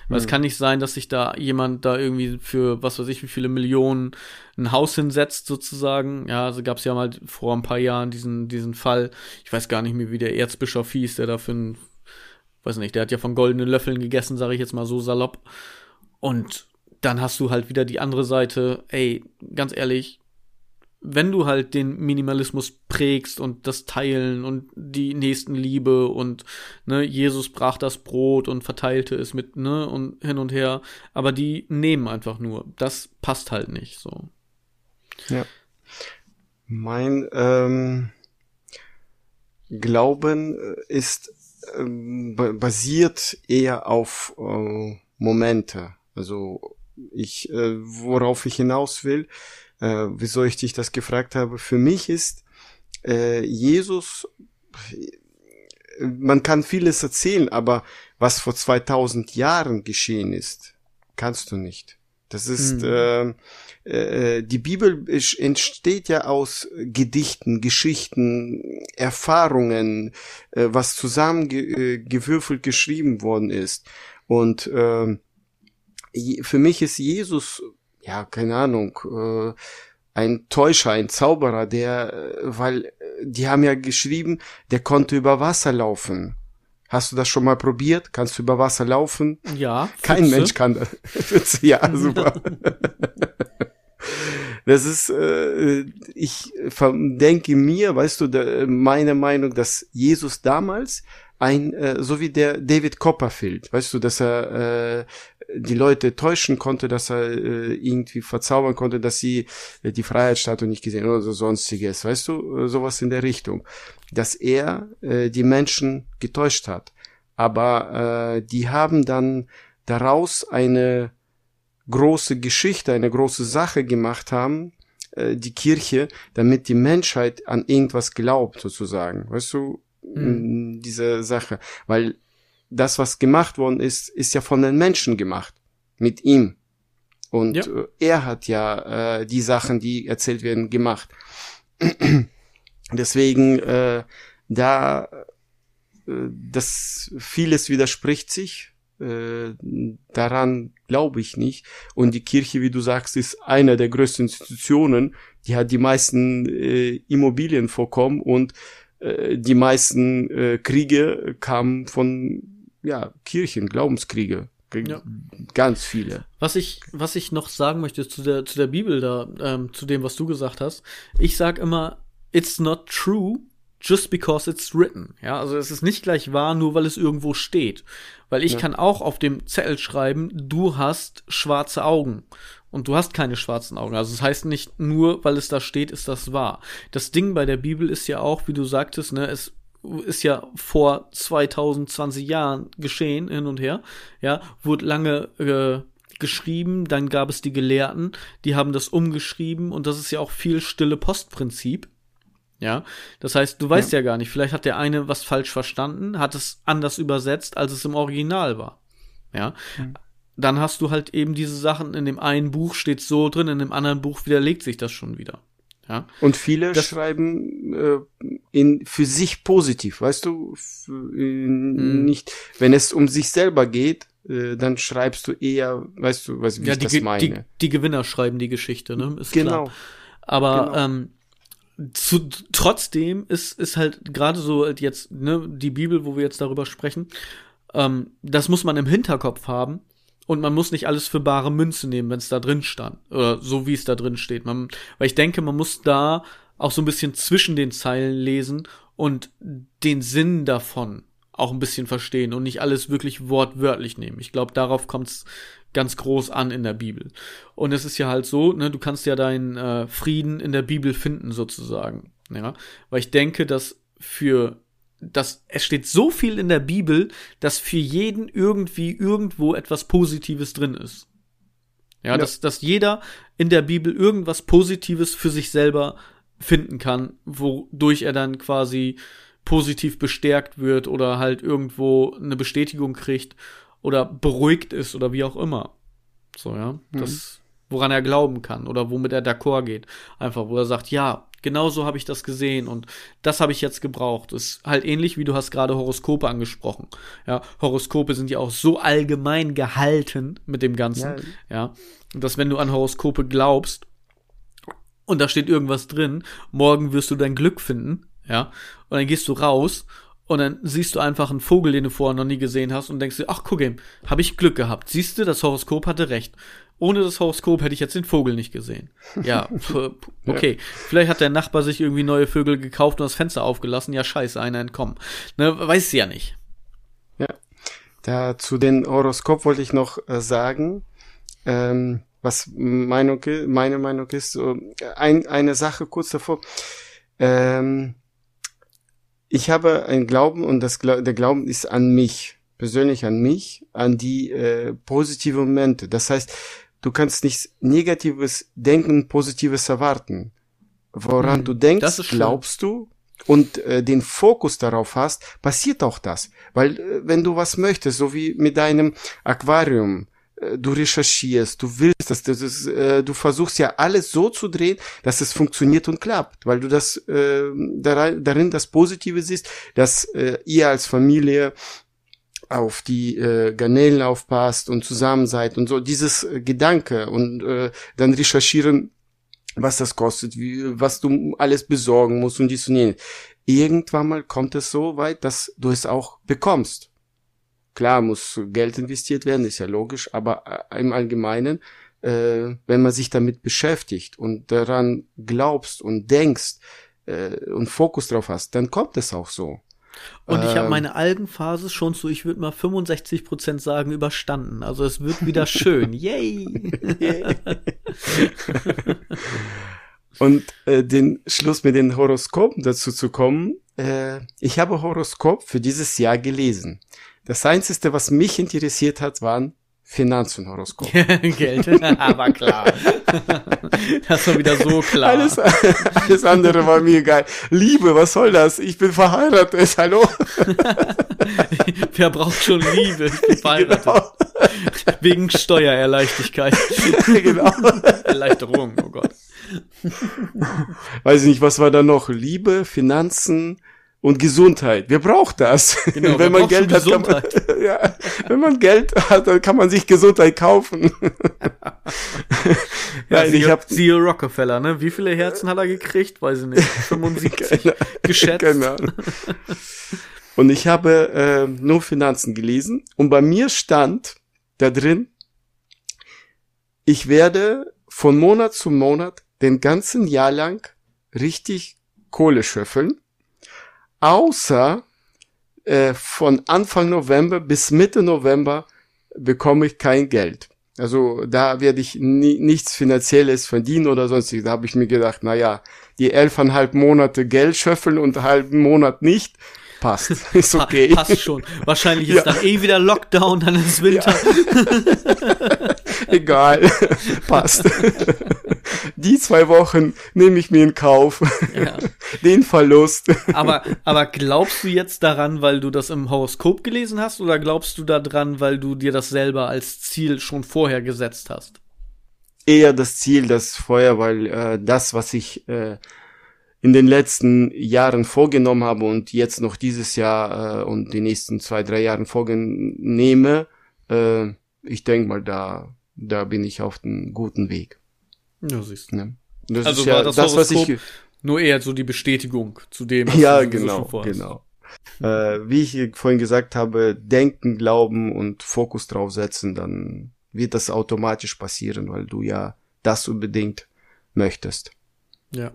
Weil mhm. es kann nicht sein, dass sich da jemand da irgendwie für was weiß ich wie viele Millionen ein Haus hinsetzt sozusagen. Ja, also gab es ja mal vor ein paar Jahren diesen diesen Fall. Ich weiß gar nicht mehr, wie der Erzbischof hieß, der da für ein, weiß nicht, der hat ja von goldenen Löffeln gegessen, sage ich jetzt mal so salopp. Und dann hast du halt wieder die andere Seite. Ey, ganz ehrlich, wenn du halt den Minimalismus prägst und das Teilen und die Nächstenliebe und ne, Jesus brach das Brot und verteilte es mit, ne, und hin und her, aber die nehmen einfach nur. Das passt halt nicht so. Ja. Mein ähm, Glauben äh, ist ähm, basiert eher auf äh, Momente. Also ich, äh, worauf ich hinaus will, äh, wieso ich dich das gefragt habe. Für mich ist äh, Jesus man kann vieles erzählen, aber was vor 2000 Jahren geschehen ist, kannst du nicht. Das ist, mhm. äh, äh, die Bibel entsteht ja aus Gedichten, Geschichten, Erfahrungen, äh, was zusammengewürfelt ge geschrieben worden ist. Und äh, für mich ist Jesus, ja, keine Ahnung, äh, ein Täuscher, ein Zauberer, der, äh, weil die haben ja geschrieben, der konnte über Wasser laufen. Hast du das schon mal probiert? Kannst du über Wasser laufen? Ja. Kein Mensch kann das. Ja, super. das ist, äh, ich denke mir, weißt du, meine Meinung, dass Jesus damals ein, äh, so wie der David Copperfield, weißt du, dass er äh, die Leute täuschen konnte, dass er äh, irgendwie verzaubern konnte, dass sie äh, die Freiheitsstatue nicht gesehen oder so sonstiges, weißt du, äh, sowas in der Richtung, dass er äh, die Menschen getäuscht hat. Aber äh, die haben dann daraus eine große Geschichte, eine große Sache gemacht haben, äh, die Kirche, damit die Menschheit an irgendwas glaubt, sozusagen. Weißt du, mhm. diese Sache. Weil das, was gemacht worden ist, ist ja von den Menschen gemacht. Mit ihm. Und ja. Äh, er hat ja äh, die Sachen, die erzählt werden, gemacht. Deswegen, äh, da, äh, das vieles widerspricht sich. Äh, daran glaube ich nicht. Und die Kirche, wie du sagst, ist einer der größten Institutionen. Die hat die meisten äh, Immobilien vorkommen und äh, die meisten äh, Kriege kamen von ja, Kirchen, Glaubenskriege. Ja. Ganz viele. Was ich, was ich noch sagen möchte zu der, zu der Bibel da, ähm, zu dem, was du gesagt hast. Ich sag immer, it's not true just because it's written. Ja, also es ist nicht gleich wahr, nur weil es irgendwo steht. Weil ich ja. kann auch auf dem Zettel schreiben, du hast schwarze Augen. Und du hast keine schwarzen Augen. Also das heißt nicht nur, weil es da steht, ist das wahr. Das Ding bei der Bibel ist ja auch, wie du sagtest, ne, es ist ja vor 2020 Jahren geschehen, hin und her, ja, wurde lange äh, geschrieben, dann gab es die Gelehrten, die haben das umgeschrieben und das ist ja auch viel stille Postprinzip. Ja, das heißt, du weißt ja. ja gar nicht, vielleicht hat der eine was falsch verstanden, hat es anders übersetzt, als es im Original war. Ja, mhm. dann hast du halt eben diese Sachen, in dem einen Buch steht so drin, in dem anderen Buch widerlegt sich das schon wieder. Ja. Und viele das, schreiben äh, in für sich positiv, weißt du, mhm. nicht, wenn es um sich selber geht, äh, dann schreibst du eher, weißt du, was wie ja, ich die, das meine. Die, die Gewinner schreiben die Geschichte, ne? Ist genau. Klar. Aber genau. ähm, zu, trotzdem ist ist halt gerade so jetzt ne die Bibel, wo wir jetzt darüber sprechen, ähm, das muss man im Hinterkopf haben und man muss nicht alles für bare Münze nehmen, wenn es da drin stand. Oder so wie es da drin steht. Man, weil ich denke, man muss da auch so ein bisschen zwischen den Zeilen lesen und den Sinn davon auch ein bisschen verstehen und nicht alles wirklich wortwörtlich nehmen. Ich glaube, darauf kommt es ganz groß an in der Bibel. Und es ist ja halt so, ne, du kannst ja deinen äh, Frieden in der Bibel finden, sozusagen. Ja, weil ich denke, dass für das, es steht so viel in der Bibel, dass für jeden irgendwie irgendwo etwas Positives drin ist. Ja, ja. Dass, dass jeder in der Bibel irgendwas Positives für sich selber finden kann, wodurch er dann quasi positiv bestärkt wird oder halt irgendwo eine Bestätigung kriegt oder beruhigt ist oder wie auch immer. So, ja. Mhm. Das, woran er glauben kann oder womit er d'accord geht. Einfach, wo er sagt, ja, Genauso habe ich das gesehen und das habe ich jetzt gebraucht. ist halt ähnlich wie du hast gerade Horoskope angesprochen. Ja, Horoskope sind ja auch so allgemein gehalten mit dem Ganzen. Ja, ja dass wenn du an Horoskope glaubst und da steht irgendwas drin, morgen wirst du dein Glück finden. Ja, und dann gehst du raus und dann siehst du einfach einen Vogel, den du vorher noch nie gesehen hast und denkst dir, ach guck eben, habe ich Glück gehabt. Siehst du, das Horoskop hatte recht ohne das Horoskop hätte ich jetzt den Vogel nicht gesehen. Ja, okay. Vielleicht hat der Nachbar sich irgendwie neue Vögel gekauft und das Fenster aufgelassen. Ja, scheiße, einer entkommen. Ne, weiß ja nicht. Ja. Da zu den Horoskop wollte ich noch äh, sagen, ähm, was Meinung, meine Meinung ist. So, ein, eine Sache kurz davor. Ähm, ich habe einen Glauben und das, der Glauben ist an mich persönlich an mich, an die äh, positive Momente. Das heißt, Du kannst nichts Negatives denken, Positives erwarten. Woran hm, du denkst, glaubst du und äh, den Fokus darauf hast, passiert auch das. Weil äh, wenn du was möchtest, so wie mit deinem Aquarium, du recherchierst, du willst das, das ist, äh, du versuchst ja alles so zu drehen, dass es funktioniert und klappt, weil du das äh, darin das Positive siehst, dass äh, ihr als Familie auf die äh, Garnelen aufpasst und zusammen seid und so dieses äh, Gedanke und äh, dann recherchieren, was das kostet, wie, was du alles besorgen musst und dies und jenes. Irgendwann mal kommt es so weit, dass du es auch bekommst. Klar muss Geld investiert werden, ist ja logisch, aber äh, im Allgemeinen, äh, wenn man sich damit beschäftigt und daran glaubst und denkst äh, und Fokus drauf hast, dann kommt es auch so. Und ich habe ähm. meine Algenphase schon zu, ich würde mal 65 Prozent sagen, überstanden. Also es wird wieder schön. Yay! Und äh, den Schluss mit den Horoskopen dazu zu kommen, äh, ich habe Horoskop für dieses Jahr gelesen. Das Einzige, was mich interessiert hat, waren Finanzen Horoskop. Geld, aber klar. das war wieder so klar. Alles, alles andere war mir geil. Liebe, was soll das? Ich bin verheiratet, hallo? Wer braucht schon Liebe? Ich bin verheiratet. Genau. Wegen Steuererleichtigkeit. genau. Erleichterung, oh Gott. Weiß ich nicht, was war da noch? Liebe, Finanzen, und Gesundheit. Wer braucht das? Genau, wenn man Geld hat, kann man, ja, wenn man Geld hat, dann kann man sich Gesundheit kaufen. ja, Nein, ich habe siehe Rockefeller, ne? Wie viele Herzen hat er gekriegt? Weiß ich nicht. 75 genau. geschätzt. Genau. Und ich habe äh, nur Finanzen gelesen und bei mir stand da drin, ich werde von Monat zu Monat den ganzen Jahr lang richtig Kohle schöffeln außer äh, von Anfang November bis Mitte November bekomme ich kein Geld. Also da werde ich nie, nichts Finanzielles verdienen oder sonstiges. Da habe ich mir gedacht, na ja, die elfeinhalb Monate Geld schöffeln und einen halben Monat nicht, passt. Ist okay. passt schon. Wahrscheinlich ist ja. dann eh wieder Lockdown, dann ist Winter. Ja. Egal. passt. Die zwei Wochen nehme ich mir in Kauf. Ja. Den Verlust. Aber, aber glaubst du jetzt daran, weil du das im Horoskop gelesen hast, oder glaubst du daran, weil du dir das selber als Ziel schon vorher gesetzt hast? Eher das Ziel, das vorher, weil äh, das, was ich äh, in den letzten Jahren vorgenommen habe und jetzt noch dieses Jahr äh, und die nächsten zwei, drei Jahren vornehme, äh, ich denke mal, da, da bin ich auf einem guten Weg. Ja, siehst du. Ne? Das also ist ja das, das was ich nur eher so die Bestätigung zu dem. Was ja, du genau, so genau. äh, wie ich vorhin gesagt habe, denken, glauben und Fokus drauf setzen, dann wird das automatisch passieren, weil du ja das unbedingt möchtest. Ja.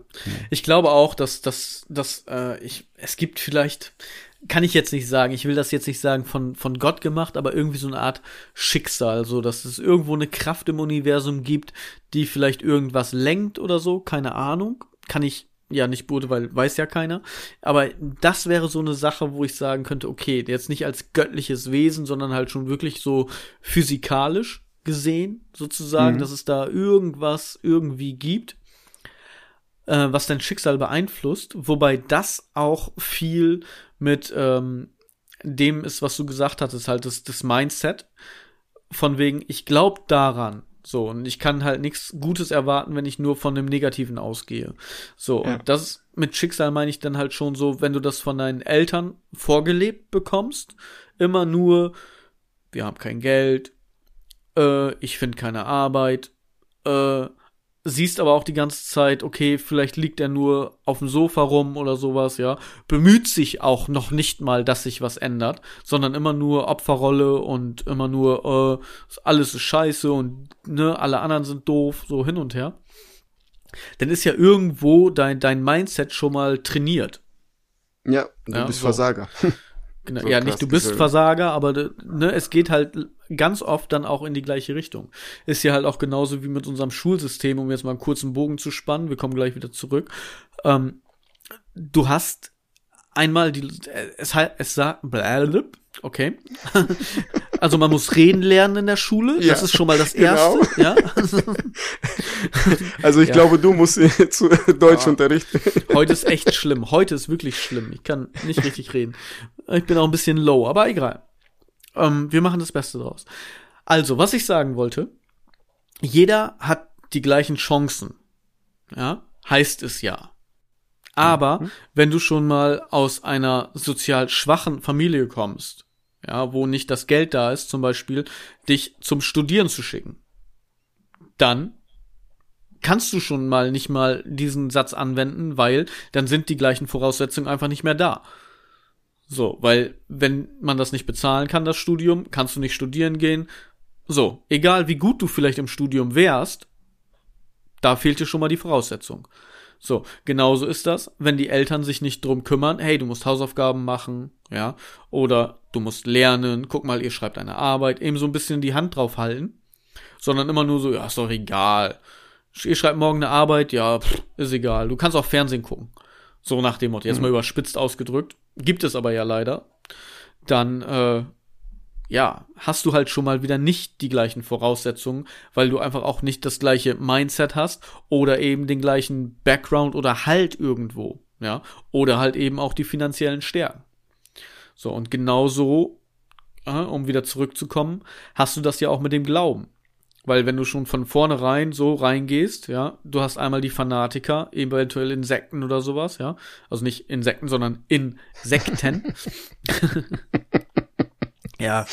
Ich glaube auch, dass, dass, dass äh, ich, es gibt vielleicht, kann ich jetzt nicht sagen, ich will das jetzt nicht sagen von, von Gott gemacht, aber irgendwie so eine Art Schicksal, so dass es irgendwo eine Kraft im Universum gibt, die vielleicht irgendwas lenkt oder so, keine Ahnung. Kann ich ja nicht beurteilen, weil weiß ja keiner. Aber das wäre so eine Sache, wo ich sagen könnte, okay, jetzt nicht als göttliches Wesen, sondern halt schon wirklich so physikalisch gesehen, sozusagen, mhm. dass es da irgendwas irgendwie gibt äh, was dein Schicksal beeinflusst, wobei das auch viel mit ähm, dem ist, was du gesagt hattest, halt das, das Mindset. Von wegen, ich glaube daran. So, und ich kann halt nichts Gutes erwarten, wenn ich nur von dem Negativen ausgehe. So, ja. und das mit Schicksal meine ich dann halt schon so, wenn du das von deinen Eltern vorgelebt bekommst, immer nur, wir haben kein Geld, äh, ich finde keine Arbeit, äh, siehst aber auch die ganze Zeit, okay, vielleicht liegt er nur auf dem Sofa rum oder sowas, ja. Bemüht sich auch noch nicht mal, dass sich was ändert, sondern immer nur Opferrolle und immer nur, äh, alles ist scheiße und ne, alle anderen sind doof, so hin und her. Dann ist ja irgendwo dein, dein Mindset schon mal trainiert. Ja, du ja, bist so. Versager. Genau, so ja, nicht du bist Versager, aber ne, es geht halt ganz oft dann auch in die gleiche Richtung. Ist ja halt auch genauso wie mit unserem Schulsystem, um jetzt mal einen kurzen Bogen zu spannen, wir kommen gleich wieder zurück. Ähm, du hast einmal die, es, es sagt, okay. also man muss reden lernen in der Schule. Ja, das ist schon mal das genau. Erste. Ja. also ich ja. glaube, du musst zu Deutsch unterrichten. Heute ist echt schlimm. Heute ist wirklich schlimm. Ich kann nicht richtig reden. Ich bin auch ein bisschen low, aber egal. Ähm, wir machen das Beste draus. Also, was ich sagen wollte, jeder hat die gleichen Chancen. Ja, heißt es ja. Aber mhm. wenn du schon mal aus einer sozial schwachen Familie kommst, ja, wo nicht das Geld da ist, zum Beispiel, dich zum Studieren zu schicken, dann kannst du schon mal nicht mal diesen Satz anwenden, weil dann sind die gleichen Voraussetzungen einfach nicht mehr da. So, weil wenn man das nicht bezahlen kann, das Studium, kannst du nicht studieren gehen. So, egal wie gut du vielleicht im Studium wärst, da fehlt dir schon mal die Voraussetzung. So, genauso ist das, wenn die Eltern sich nicht drum kümmern, hey, du musst Hausaufgaben machen, ja, oder du musst lernen, guck mal, ihr schreibt eine Arbeit, eben so ein bisschen die Hand drauf halten, sondern immer nur so, ja, ist doch egal. Ihr schreibt morgen eine Arbeit, ja, pff, ist egal. Du kannst auch Fernsehen gucken. So nach dem Motto, jetzt mhm. mal überspitzt ausgedrückt. Gibt es aber ja leider. Dann, äh, ja, hast du halt schon mal wieder nicht die gleichen Voraussetzungen, weil du einfach auch nicht das gleiche Mindset hast oder eben den gleichen Background oder Halt irgendwo, ja, oder halt eben auch die finanziellen Stärken. So, und genauso, äh, um wieder zurückzukommen, hast du das ja auch mit dem Glauben. Weil wenn du schon von vornherein so reingehst, ja, du hast einmal die Fanatiker, eventuell Insekten oder sowas, ja. Also nicht Insekten, sondern Insekten. Ja.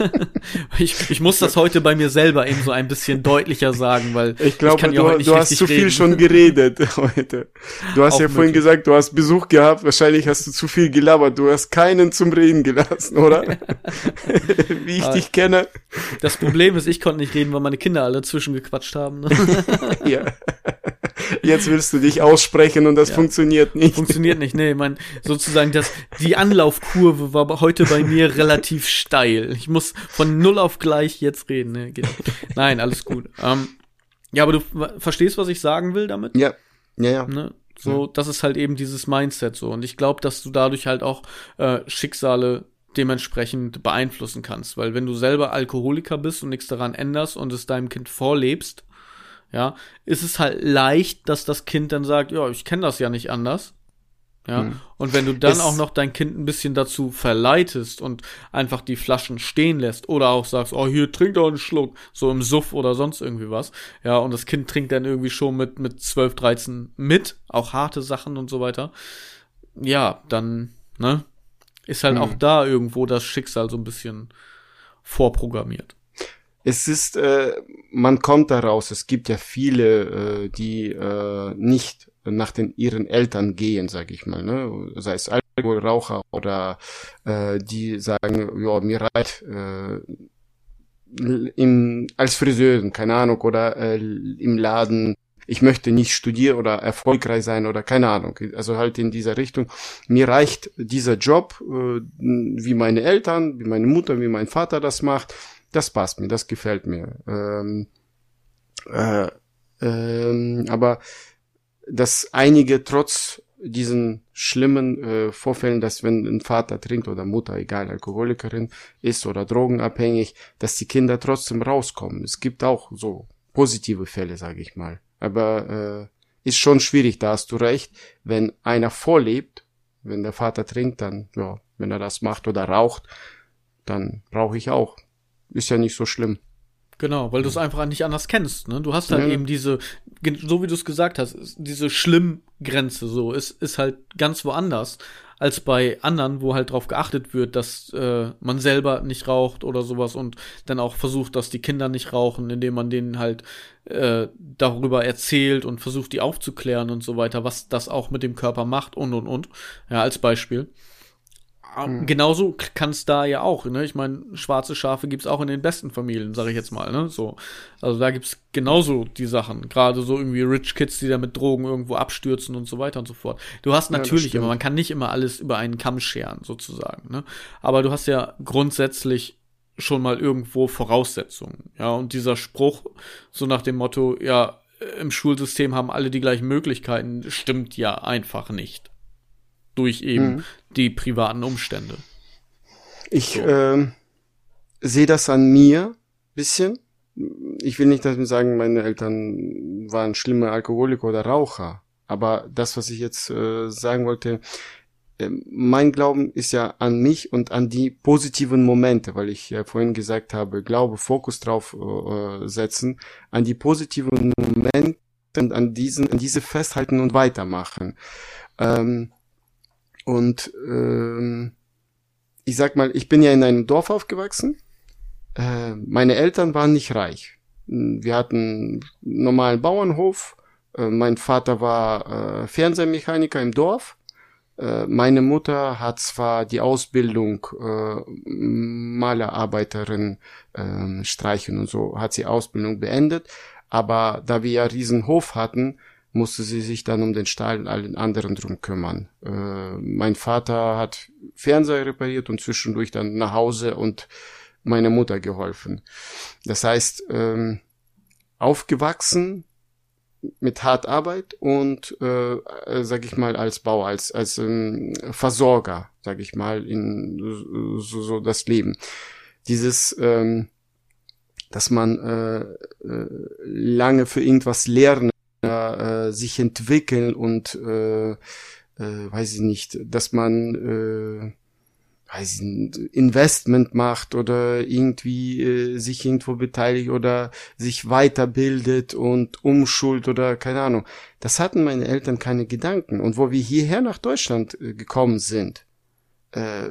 ich, ich muss das heute bei mir selber eben so ein bisschen deutlicher sagen, weil ich glaube, ich du, du hast zu viel schon geredet heute. Du hast Auch ja vorhin gesagt, du hast Besuch gehabt, wahrscheinlich hast du zu viel gelabert, du hast keinen zum Reden gelassen, oder? Wie ich ah, dich kenne. Das Problem ist, ich konnte nicht reden, weil meine Kinder alle zwischengequatscht haben. Ne? ja. Jetzt willst du dich aussprechen und das ja. funktioniert nicht. Funktioniert nicht, nee, mein, sozusagen das, die Anlaufkurve war heute bei mir relativ relativ steil. Ich muss von null auf gleich jetzt reden. Ne? Nein, alles gut. Ähm, ja, aber du verstehst, was ich sagen will damit? Ja. Ja, ja. Ne? So, das ist halt eben dieses Mindset so. Und ich glaube, dass du dadurch halt auch äh, Schicksale dementsprechend beeinflussen kannst. Weil wenn du selber Alkoholiker bist und nichts daran änderst und es deinem Kind vorlebst, ja, ist es halt leicht, dass das Kind dann sagt, ja, ich kenne das ja nicht anders. Ja, hm. und wenn du dann es auch noch dein Kind ein bisschen dazu verleitest und einfach die Flaschen stehen lässt oder auch sagst, oh, hier trink doch einen Schluck, so im Suff oder sonst irgendwie was. Ja, und das Kind trinkt dann irgendwie schon mit, mit 12, 13 mit, auch harte Sachen und so weiter. Ja, dann, ne, ist halt hm. auch da irgendwo das Schicksal so ein bisschen vorprogrammiert. Es ist, äh, man kommt daraus, es gibt ja viele, äh, die äh, nicht nach den ihren Eltern gehen, sag ich mal, ne? sei es Alkoholraucher oder äh, die sagen, ja, mir reicht äh, im, als Friseurin, keine Ahnung, oder äh, im Laden, ich möchte nicht studieren oder erfolgreich sein oder keine Ahnung, also halt in dieser Richtung. Mir reicht dieser Job, äh, wie meine Eltern, wie meine Mutter, wie mein Vater das macht, das passt mir, das gefällt mir. Ähm, äh, ähm, aber dass einige trotz diesen schlimmen äh, Vorfällen, dass wenn ein Vater trinkt oder Mutter, egal, Alkoholikerin ist oder drogenabhängig, dass die Kinder trotzdem rauskommen. Es gibt auch so positive Fälle, sage ich mal. Aber äh, ist schon schwierig, da hast du recht. Wenn einer vorlebt, wenn der Vater trinkt, dann, ja, wenn er das macht oder raucht, dann brauche ich auch. Ist ja nicht so schlimm. Genau, weil du es einfach nicht anders kennst. Ne? Du hast halt ja. eben diese, so wie du es gesagt hast, diese Schlimmgrenze so, ist, ist halt ganz woanders als bei anderen, wo halt drauf geachtet wird, dass äh, man selber nicht raucht oder sowas und dann auch versucht, dass die Kinder nicht rauchen, indem man denen halt äh, darüber erzählt und versucht, die aufzuklären und so weiter, was das auch mit dem Körper macht und und und. Ja, als Beispiel. Mhm. Genauso kann es da ja auch, ne? Ich meine, schwarze Schafe gibt's auch in den besten Familien, sage ich jetzt mal, ne? So. Also da gibt's genauso die Sachen. Gerade so irgendwie Rich Kids, die da mit Drogen irgendwo abstürzen und so weiter und so fort. Du hast natürlich ja, immer, man kann nicht immer alles über einen Kamm scheren, sozusagen, ne? Aber du hast ja grundsätzlich schon mal irgendwo Voraussetzungen, ja? Und dieser Spruch, so nach dem Motto, ja, im Schulsystem haben alle die gleichen Möglichkeiten, stimmt ja einfach nicht. durch eben mhm. Die privaten Umstände. Ich so. äh, sehe das an mir bisschen. Ich will nicht damit sagen, meine Eltern waren schlimme Alkoholiker oder Raucher. Aber das, was ich jetzt äh, sagen wollte, äh, mein Glauben ist ja an mich und an die positiven Momente, weil ich ja vorhin gesagt habe, Glaube, Fokus drauf äh, setzen, an die positiven Momente und an diesen, an diese festhalten und weitermachen. Ähm, und ähm, ich sag mal, ich bin ja in einem Dorf aufgewachsen. Äh, meine Eltern waren nicht reich. Wir hatten einen normalen Bauernhof. Äh, mein Vater war äh, Fernsehmechaniker im Dorf. Äh, meine Mutter hat zwar die Ausbildung äh, Malerarbeiterin, äh, Streichen und so, hat sie Ausbildung beendet, aber da wir ja riesen Hof hatten, musste sie sich dann um den Stall und allen anderen drum kümmern. Äh, mein Vater hat Fernseher repariert und zwischendurch dann nach Hause und meiner Mutter geholfen. Das heißt, ähm, aufgewachsen mit hart Arbeit und äh, äh, sag ich mal als Bauer, als als ähm, Versorger, sag ich mal in so, so das Leben. Dieses ähm, dass man äh, äh, lange für irgendwas lernen äh, sich entwickeln und äh, äh, weiß ich nicht, dass man äh, weiß ich Investment macht oder irgendwie äh, sich irgendwo beteiligt oder sich weiterbildet und umschult oder keine Ahnung. Das hatten meine Eltern keine Gedanken. Und wo wir hierher nach Deutschland äh, gekommen sind, äh,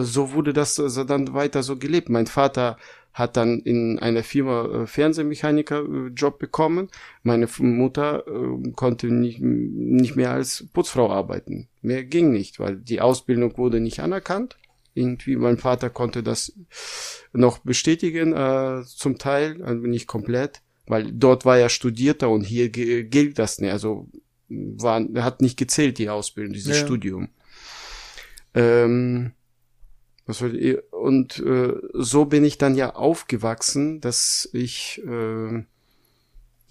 so wurde das also dann weiter so gelebt. Mein Vater hat dann in einer Firma äh, Fernsehmechaniker-Job äh, bekommen. Meine Mutter äh, konnte nicht, nicht mehr als Putzfrau arbeiten. Mehr ging nicht, weil die Ausbildung wurde nicht anerkannt. Irgendwie, mein Vater konnte das noch bestätigen, äh, zum Teil, also nicht komplett, weil dort war er Studierter und hier gilt das nicht. Also war, hat nicht gezählt, die Ausbildung, dieses ja. Studium. Ähm, und äh, so bin ich dann ja aufgewachsen, dass ich, äh,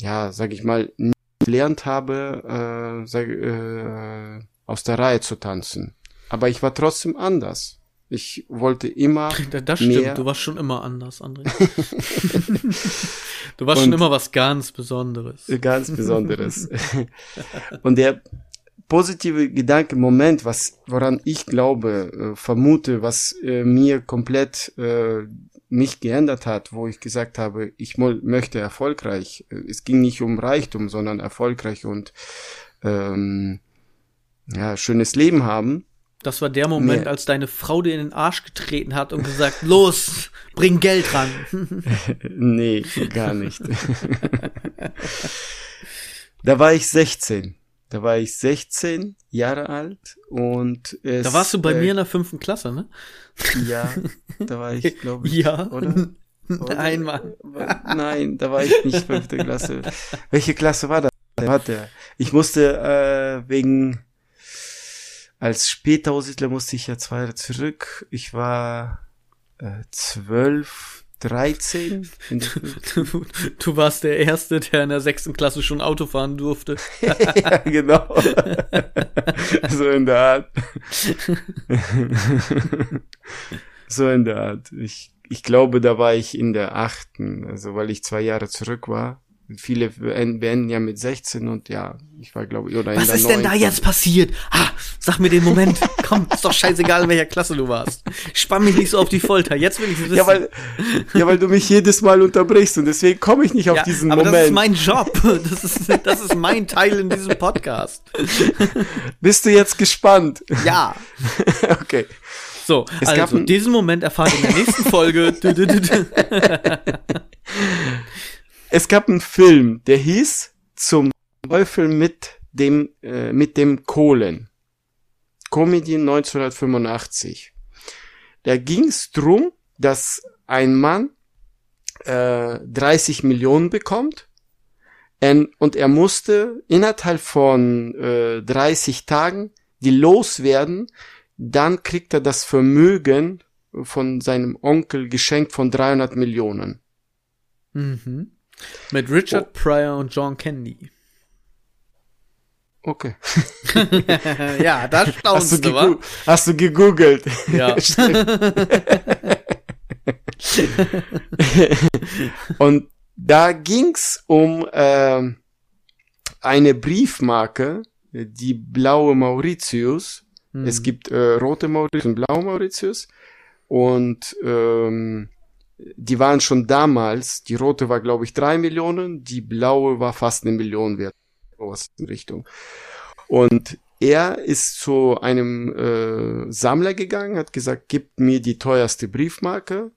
ja, sag ich mal, nicht gelernt habe, äh, sag, äh, aus der Reihe zu tanzen. Aber ich war trotzdem anders. Ich wollte immer. Das stimmt, mehr. du warst schon immer anders, André. du warst schon immer was ganz Besonderes. Ganz Besonderes. und der positive Gedanke, Moment, was, woran ich glaube, äh, vermute, was äh, mir komplett äh, mich geändert hat, wo ich gesagt habe, ich möchte erfolgreich. Äh, es ging nicht um Reichtum, sondern erfolgreich und ähm, ja, schönes Leben haben. Das war der Moment, nee. als deine Frau dir in den Arsch getreten hat und gesagt, los, bring Geld ran. nee, gar nicht. da war ich 16. Da war ich 16 Jahre alt und es, Da warst du bei äh, mir in der fünften Klasse, ne? Ja, da war ich, glaube ich. Ja. Oder? oder? Nein, Mann. Nein, da war ich nicht fünfte Klasse. Welche Klasse war das? Warte, ich musste äh, wegen als Spätaussiedler musste ich ja zwei Jahre zurück. Ich war äh, zwölf 13? Du, du, warst der Erste, der in der sechsten Klasse schon Auto fahren durfte. ja, genau. so in der Art. so in der Art. Ich, ich glaube, da war ich in der achten, also weil ich zwei Jahre zurück war. Viele beenden ja mit 16 und ja, ich war glaube ich oder Was ist denn da jetzt passiert? Ah, sag mir den Moment. Komm, ist doch scheißegal, in welcher Klasse du warst. Spann mich nicht so auf die Folter. Jetzt will ich wissen. Ja, weil, ja, weil du mich jedes Mal unterbrichst und deswegen komme ich nicht auf ja, diesen aber Moment. Aber das ist mein Job. Das ist, das ist mein Teil in diesem Podcast. Bist du jetzt gespannt? Ja. okay. So, es also diesen Moment erfahrt ihr in der nächsten Folge. Es gab einen Film, der hieß Zum Teufel mit dem, äh, mit dem Kohlen. Comedy 1985. Da ging es drum, dass ein Mann äh, 30 Millionen bekommt und er musste innerhalb von äh, 30 Tagen die loswerden, dann kriegt er das Vermögen von seinem Onkel geschenkt von 300 Millionen. Mhm. Mit Richard oh. Pryor und John Candy. Okay. ja, da staunst hast du, du, wa? Hast du gegoogelt? Ja. Und da ging's um äh, eine Briefmarke, die blaue Mauritius. Hm. Es gibt äh, rote Mauritius und blaue Mauritius. Und ähm, die waren schon damals, die rote war glaube ich drei Millionen, die blaue war fast eine Million wert. Was in Richtung. Und er ist zu einem äh, Sammler gegangen, hat gesagt, gib mir die teuerste Briefmarke,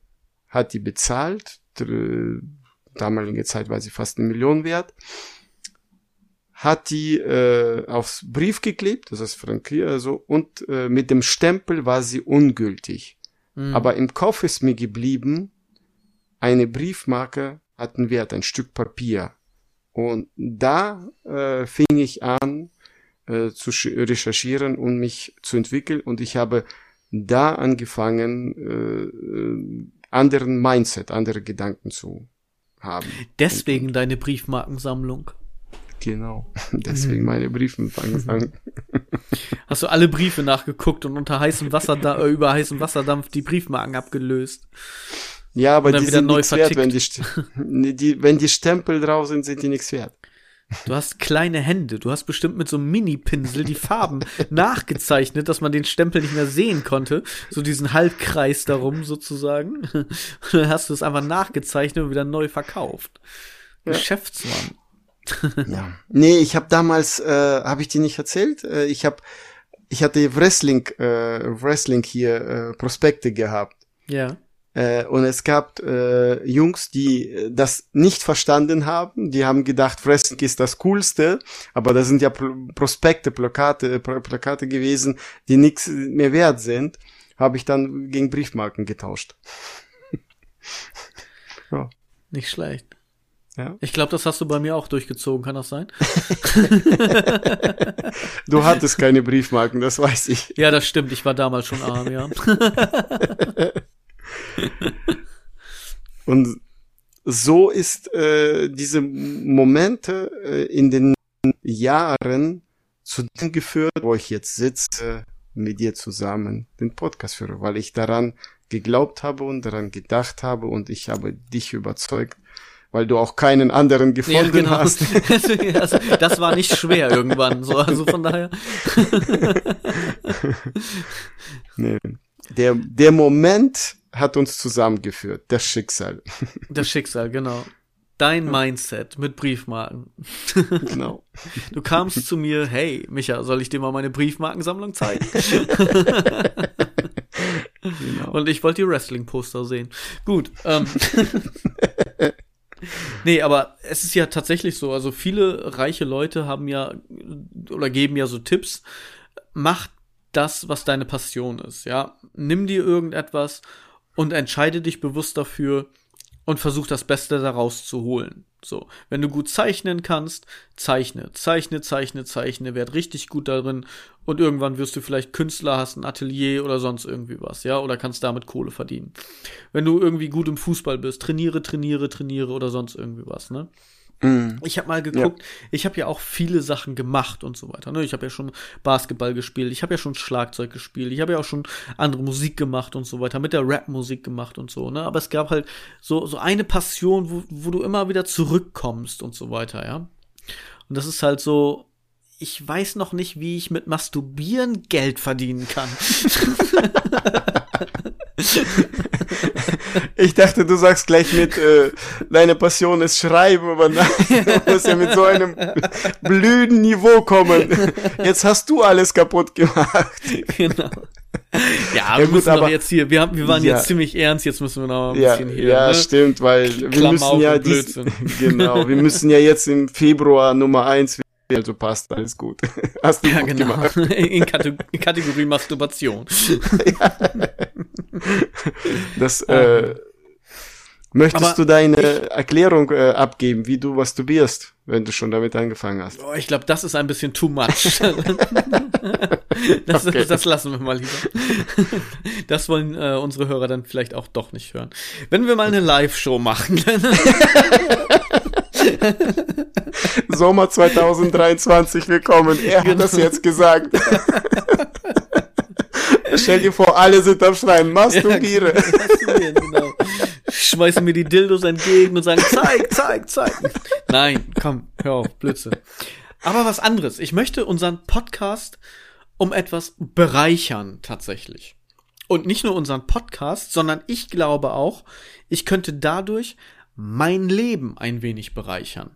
hat die bezahlt, damalige Zeit war sie fast eine Million wert, hat die äh, aufs Brief geklebt, das ist frankiert, also, und äh, mit dem Stempel war sie ungültig. Hm. Aber im Kopf ist mir geblieben, eine Briefmarke hat einen Wert, ein Stück Papier. Und da äh, fing ich an äh, zu recherchieren und mich zu entwickeln. Und ich habe da angefangen, äh, äh, anderen Mindset, andere Gedanken zu haben. Deswegen deine Briefmarkensammlung. Genau. Deswegen meine Briefempfang. Hast du alle Briefe nachgeguckt und unter heißem Wasser da, äh, über heißem Wasserdampf die Briefmarken abgelöst. Ja, aber die sind nichts wert, wenn die, die, wenn die Stempel drauf sind, sind die nichts wert. Du hast kleine Hände. Du hast bestimmt mit so einem Mini-Pinsel die Farben nachgezeichnet, dass man den Stempel nicht mehr sehen konnte. So diesen Halbkreis darum sozusagen. Und dann hast du es einfach nachgezeichnet und wieder neu verkauft. Ja. Geschäftsmann. Ja. Nee, ich habe damals, äh, habe ich dir nicht erzählt? Äh, ich habe, ich hatte Wrestling, äh, Wrestling hier äh, Prospekte gehabt. Ja. Äh, und es gab äh, Jungs, die äh, das nicht verstanden haben. Die haben gedacht, Wrestling ist das Coolste, aber das sind ja Pro Prospekte, Plakate, Pla- Plakate gewesen, die nichts mehr wert sind. Habe ich dann gegen Briefmarken getauscht. ja. Nicht schlecht. Ja. Ich glaube, das hast du bei mir auch durchgezogen, kann das sein? Du hattest keine Briefmarken, das weiß ich. Ja, das stimmt. Ich war damals schon arm, ja. Und so ist äh, diese Momente äh, in den Jahren zu dem geführt, wo ich jetzt sitze mit dir zusammen den Podcast führe, weil ich daran geglaubt habe und daran gedacht habe und ich habe dich überzeugt, weil du auch keinen anderen gefunden hast. also, das war nicht schwer irgendwann. So, also von daher. Nee. Der, der Moment hat uns zusammengeführt, das Schicksal. Das Schicksal, genau. Dein Mindset mit Briefmarken. genau. Du kamst zu mir, hey, Micha, soll ich dir mal meine Briefmarkensammlung zeigen? genau. Und ich wollte die Wrestling-Poster sehen. Gut. Ähm. nee, aber es ist ja tatsächlich so. Also viele reiche Leute haben ja oder geben ja so Tipps. Mach das, was deine Passion ist. Ja, nimm dir irgendetwas und entscheide dich bewusst dafür und versuch das Beste daraus zu holen. So, wenn du gut zeichnen kannst, zeichne, zeichne, zeichne, zeichne, werd richtig gut darin und irgendwann wirst du vielleicht Künstler, hast ein Atelier oder sonst irgendwie was, ja, oder kannst damit Kohle verdienen. Wenn du irgendwie gut im Fußball bist, trainiere, trainiere, trainiere oder sonst irgendwie was, ne? Mm. Ich habe mal geguckt, ich habe ja auch viele Sachen gemacht und so weiter. Ne? Ich habe ja schon Basketball gespielt, ich habe ja schon Schlagzeug gespielt, ich habe ja auch schon andere Musik gemacht und so weiter, mit der Rap-Musik gemacht und so. Ne? Aber es gab halt so so eine Passion, wo, wo du immer wieder zurückkommst und so weiter, ja. Und das ist halt so. Ich weiß noch nicht, wie ich mit Masturbieren Geld verdienen kann. Ich dachte, du sagst gleich mit, äh, deine Passion ist Schreiben, aber nein, du musst ja mit so einem blöden Niveau kommen. Jetzt hast du alles kaputt gemacht. genau. Ja, Ja, wir gut, müssen aber- jetzt hier, wir, haben, wir waren Ja. jetzt ziemlich ernst, jetzt müssen wir noch ein Ja, bisschen hier. ja ne? stimmt, weil wir Klammer müssen auf ja dies, genau, wir müssen ja jetzt im Februar Nummer eins, also passt alles gut. Hast du Ja, genau. gemacht. In, Kate in Kategorie Masturbation. Das, äh, möchtest Aber du deine Erklärung äh, abgeben, wie du masturbierst, wenn du schon damit angefangen hast? Oh, ich glaube, das ist ein bisschen too much. das, Okay. das lassen wir mal lieber. Das wollen äh, unsere Hörer dann vielleicht auch doch nicht hören. Wenn wir mal eine Live-Show machen, Sommer 2023 willkommen. Er genau. hat das jetzt gesagt. Stell dir vor, alle sind am Schreien, masturbiere. Ja, masturbieren, genau. Schmeißen mir die Dildos entgegen und sagen, zeig, zeig, zeig. Nein, komm, hör auf, Blödsinn. Aber was anderes. Ich möchte unseren Podcast um etwas bereichern, tatsächlich. Und nicht nur unseren Podcast, sondern ich glaube auch, ich könnte dadurch mein Leben ein wenig bereichern.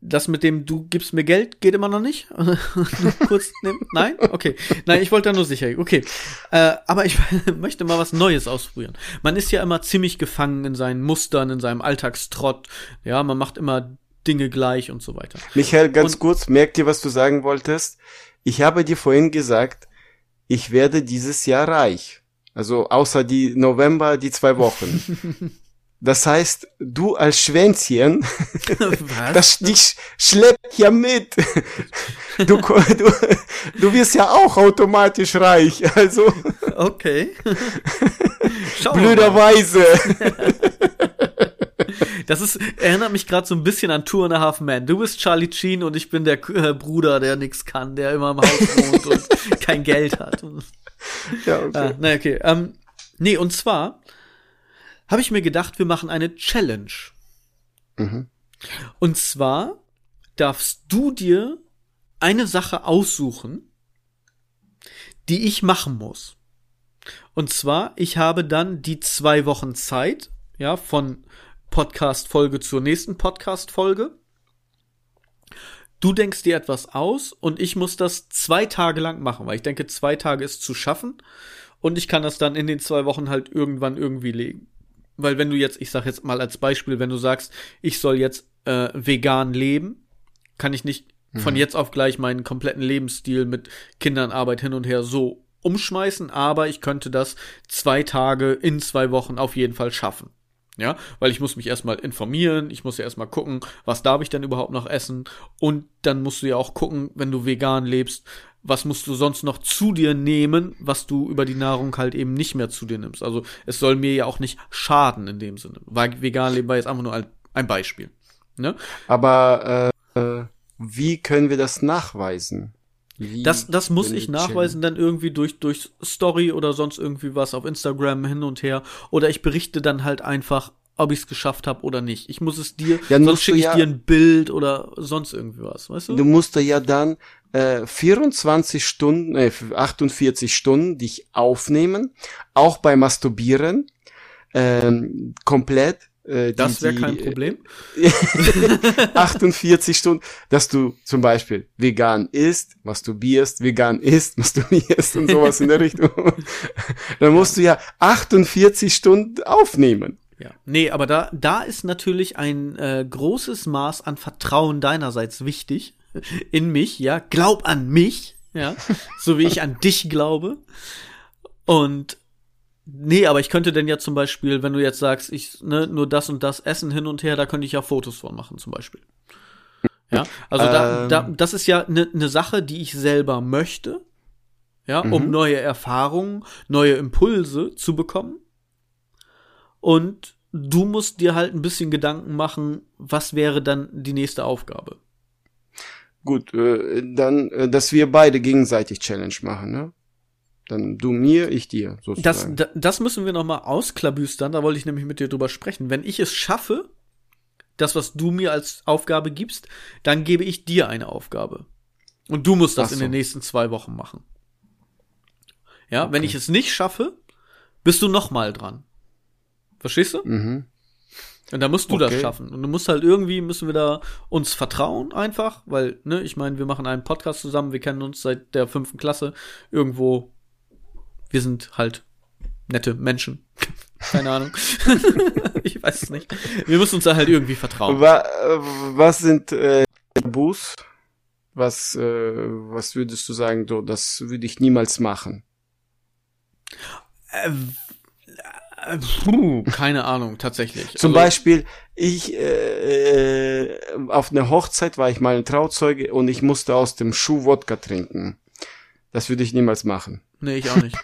Das mit dem du gibst mir Geld geht immer noch nicht. Kurz nehmen. Nein, okay. Nein, ich wollte da nur sicher. Okay, äh, aber ich möchte mal was Neues ausprobieren. Man ist ja immer ziemlich gefangen in seinen Mustern, in seinem Alltagstrott. Ja, man macht immer Dinge gleich und so weiter. Michael, ganz und, kurz, merkt ihr, was du sagen wolltest? Ich habe dir vorhin gesagt, ich werde dieses Jahr reich. Also außer die November, die zwei Wochen. Das heißt, du als Schwänzchen, das dich schleppt ja mit. Du, du, du wirst ja auch automatisch reich. Also. Okay. Blöderweise. Das ist, erinnert mich gerade so ein bisschen an Two and a Half Men. Du bist Charlie Sheen und ich bin der äh, Bruder, der nix kann, der immer im Haus wohnt und kein Geld hat. Ja, okay. Ah, na, okay. Ähm, nee, und zwar habe ich mir gedacht, wir machen eine Challenge. Mhm. Und zwar darfst du dir eine Sache aussuchen, die ich machen muss. Und zwar, ich habe dann die zwei Wochen Zeit, ja, von Podcast-Folge zur nächsten Podcast-Folge. Du denkst dir etwas aus und ich muss das zwei Tage lang machen, weil ich denke, zwei Tage ist zu schaffen und ich kann das dann in den zwei Wochen halt irgendwann irgendwie legen. Weil wenn du jetzt, ich sag jetzt mal als Beispiel, wenn du sagst, ich soll jetzt äh, vegan leben, kann ich nicht mhm. von jetzt auf gleich meinen kompletten Lebensstil mit Kindern, Arbeit hin und her so umschmeißen, aber ich könnte das zwei Tage in zwei Wochen auf jeden Fall schaffen. Ja, weil ich muss mich erstmal informieren, ich muss ja erstmal gucken, was darf ich denn überhaupt noch essen und dann musst du ja auch gucken, wenn du vegan lebst, was musst du sonst noch zu dir nehmen, was du über die Nahrung halt eben nicht mehr zu dir nimmst. Also es soll mir ja auch nicht schaden in dem Sinne. Weil vegan leben war jetzt einfach nur ein, Beispiel. Ne? Aber äh, wie können wir das nachweisen? Wie das, das muss ich nachweisen dann irgendwie durch, durch Story oder sonst irgendwie was auf Instagram hin und her. Oder ich berichte dann halt einfach, ob ich es geschafft habe oder nicht. Ich muss es dir, ja, sonst schicke ich ja, dir ein Bild oder sonst irgendwie was, weißt du? Du musst ja dann äh, 24 Stunden, äh, 48 Stunden dich aufnehmen, auch bei Masturbieren, ähm, komplett äh, das wäre kein Problem. 48 Stunden, dass du zum Beispiel vegan isst, masturbierst, vegan isst, masturbierst und sowas in der Richtung. Dann musst du ja 48 Stunden aufnehmen. Ja. Nee, aber da, da ist natürlich ein äh, großes Maß an Vertrauen deinerseits wichtig in mich, ja. Glaub an mich, ja. so wie ich an dich glaube. Und Nee, aber ich könnte denn ja zum Beispiel, wenn du jetzt sagst, ich ne, nur das und das Essen hin und her, da könnte ich ja Fotos von machen, zum Beispiel. Ja, also ähm. da, da, das ist ja eine ne Sache, die ich selber möchte, ja, um mhm. neue Erfahrungen, neue Impulse zu bekommen. Und du musst dir halt ein bisschen Gedanken machen, was wäre dann die nächste Aufgabe. Gut, äh, dann, äh, dass wir beide gegenseitig Challenge machen, ne? Dann du mir, ich dir, sozusagen. Das, das müssen wir noch mal ausklabüstern, da wollte ich nämlich mit dir drüber sprechen. Wenn ich es schaffe, das, was du mir als Aufgabe gibst, dann gebe ich dir eine Aufgabe. Und du musst das so. in den nächsten zwei Wochen machen. Ja, okay. wenn ich es nicht schaffe, bist du noch mal dran. Verstehst du? Mhm. Und da musst du okay. das schaffen. Und du musst halt irgendwie, müssen wir da uns vertrauen einfach, weil, ne, ich meine, wir machen einen Podcast zusammen, wir kennen uns seit der fünften Klasse. Irgendwo wir sind halt nette Menschen. Keine Ahnung. ich weiß es nicht. Wir müssen uns da halt irgendwie vertrauen. Was sind äh, Tabus? Was, äh, was würdest du sagen, so, das würde ich niemals machen? Äh, äh, puh, keine Ahnung, tatsächlich. Zum also, Beispiel, ich äh, äh, auf einer Hochzeit war ich mal ein Trauzeuge und ich musste aus dem Schuh Wodka trinken. Das würde ich niemals machen. Nee, ich auch nicht.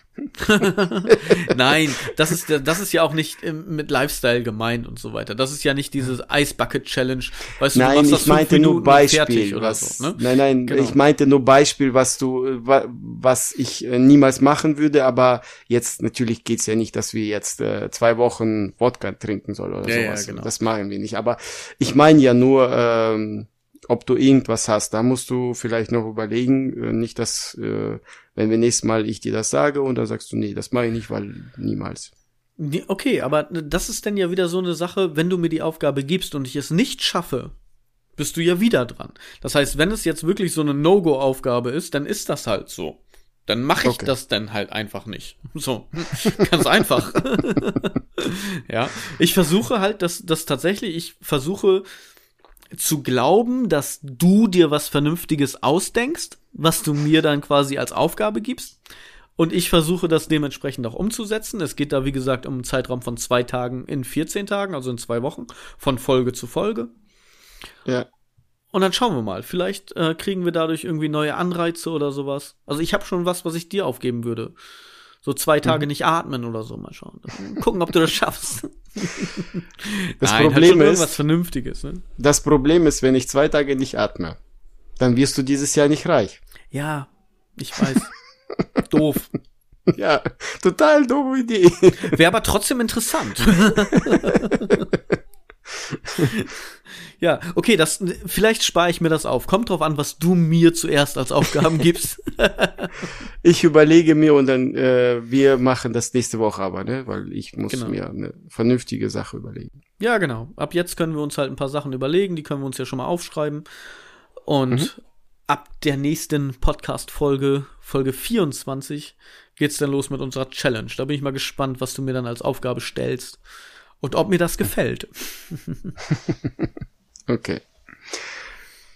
Nein, das ist, das ist ja auch nicht mit Lifestyle gemeint und so weiter. Das ist ja nicht dieses Ice Bucket Challenge. Weißt du, nein, du ich meinte nur Beispiel. Was, so, ne? Nein, nein, genau. ich meinte nur Beispiel, was du, was ich äh, niemals machen würde, aber jetzt natürlich geht's ja nicht, dass wir jetzt äh, zwei Wochen Wodka trinken sollen oder ja, sowas. Ja, genau. Das machen wir nicht. Aber ich meine ja nur, ähm, ob du irgendwas hast. Da musst du vielleicht noch überlegen, äh, nicht dass, äh, wenn wir nächstes Mal ich dir das sage und dann sagst du, nee, das mache ich nicht, weil niemals. Okay, aber das ist dann ja wieder so eine Sache, wenn du mir die Aufgabe gibst und ich es nicht schaffe, bist du ja wieder dran. Das heißt, wenn es jetzt wirklich so eine No-Go-Aufgabe ist, dann ist das halt so. Dann mache ich okay. das dann halt einfach nicht. So, ganz einfach. ja, ich versuche halt, dass das tatsächlich, ich versuche zu glauben, dass du dir was Vernünftiges ausdenkst, was du mir dann quasi als Aufgabe gibst. Und ich versuche das dementsprechend auch umzusetzen. Es geht da, wie gesagt, um einen Zeitraum von zwei Tagen in 14 Tagen, also in zwei Wochen, von Folge zu Folge. Ja. Und dann schauen wir mal. Vielleicht äh, kriegen wir dadurch irgendwie neue Anreize oder sowas. Also ich habe schon was, was ich dir aufgeben würde. So zwei Tage mhm. nicht atmen oder so. Mal schauen. Gucken, ob du das schaffst. Das Nein, Problem halt ist was Vernünftiges. Ne? Das Problem ist, wenn ich zwei Tage nicht atme, dann wirst du dieses Jahr nicht reich. Ja, ich weiß. Doof. Ja, total doofe Idee. Wäre aber trotzdem interessant. ja, okay, das vielleicht spare ich mir das auf. Kommt drauf an, was du mir zuerst als Aufgaben gibst. ich überlege mir und dann äh, wir machen das nächste Woche aber, ne, weil ich muss genau. mir eine vernünftige Sache überlegen. Ja, genau. Ab jetzt können wir uns halt ein paar Sachen überlegen, die können wir uns ja schon mal aufschreiben und mhm. ab der nächsten Podcast Folge, Folge 24 geht's dann los mit unserer Challenge. Da bin ich mal gespannt, was du mir dann als Aufgabe stellst. Und ob mir das gefällt. okay.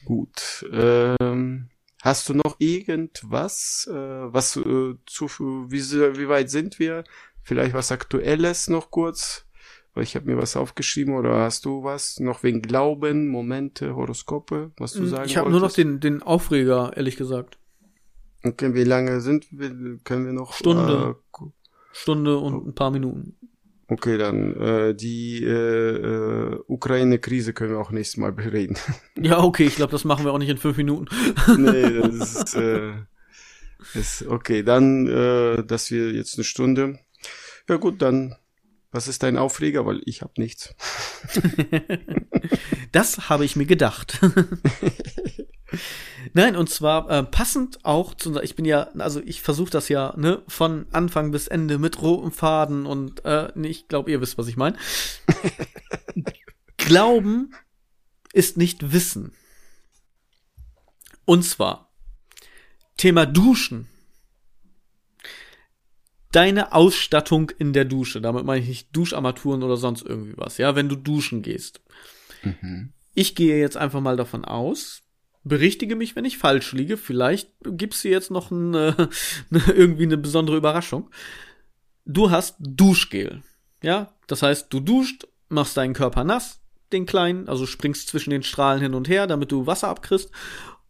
Gut. Ähm, hast du noch irgendwas, äh, was äh, zu, wie, wie weit sind wir? Vielleicht was Aktuelles noch kurz? Weil ich habe mir was aufgeschrieben oder hast du was noch wegen Glauben, Momente, Horoskope, was du hm, sagen Ich habe nur noch den, den Aufreger, ehrlich gesagt. Okay, wie lange sind wir? Können wir noch? Stunde. Äh, Stunde und ein paar Minuten. Okay, dann äh, die äh, äh, Ukraine-Krise können wir auch nächstes Mal bereden. Ja, okay, ich glaube, das machen wir auch nicht in fünf Minuten. nee, das ist, äh, ist okay. Dann, äh, dass wir jetzt eine Stunde. Ja gut, dann was ist dein Aufreger? Weil ich habe nichts. das habe ich mir gedacht. Nein, und zwar äh, passend auch zu ich bin ja, also ich versuche das ja, ne, von Anfang bis Ende mit rotem Faden und äh, nee, ich glaube, ihr wisst, was ich meine. Glauben ist nicht Wissen. Und zwar Thema Duschen. Deine Ausstattung in der Dusche. Damit meine ich nicht Duscharmaturen oder sonst irgendwie was. Ja, wenn du duschen gehst. Mhm. Ich gehe jetzt einfach mal davon aus, berichtige mich, wenn ich falsch liege. Vielleicht gibt's dir jetzt noch eine, irgendwie eine besondere Überraschung. Du hast Duschgel. Ja, das heißt, du duscht, machst deinen Körper nass, den kleinen, also springst zwischen den Strahlen hin und her, damit du Wasser abkriegst.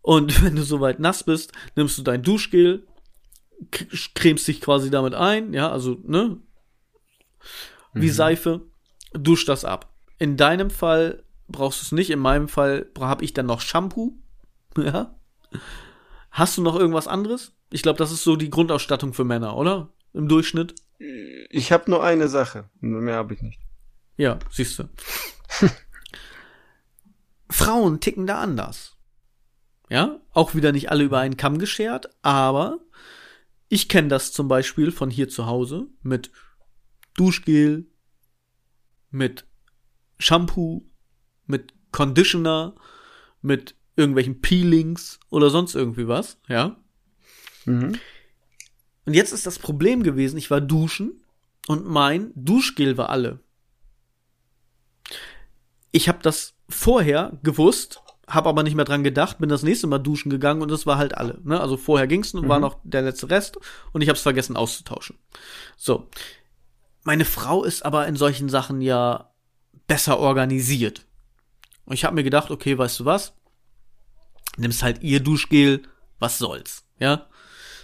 Und wenn du soweit nass bist, nimmst du dein Duschgel, cremst dich quasi damit ein, ja, also, ne, wie mhm. Seife, duscht das ab. In deinem Fall brauchst du es nicht, in meinem Fall habe ich dann noch Shampoo, Ja. Hast du noch irgendwas anderes? Ich glaube, das ist so die Grundausstattung für Männer, oder? Im Durchschnitt. Ich habe nur eine Sache. Mehr habe ich nicht. Ja, siehst du. Frauen ticken da anders. Ja, auch wieder nicht alle über einen Kamm geschert, aber ich kenne das zum Beispiel von hier zu Hause mit Duschgel, mit Shampoo, mit Conditioner, mit irgendwelchen Peelings oder sonst irgendwie was, ja. Mhm. Und jetzt ist das Problem gewesen, ich war duschen und mein Duschgel war alle. Ich habe das vorher gewusst, habe aber nicht mehr dran gedacht, bin das nächste Mal duschen gegangen und es war halt alle. Ne? Also vorher ging's und mhm. war noch der letzte Rest und ich habe es vergessen auszutauschen. So, meine Frau ist aber in solchen Sachen ja besser organisiert. Und ich habe mir gedacht, okay, weißt du was? Nimmst halt ihr Duschgel, was soll's, ja?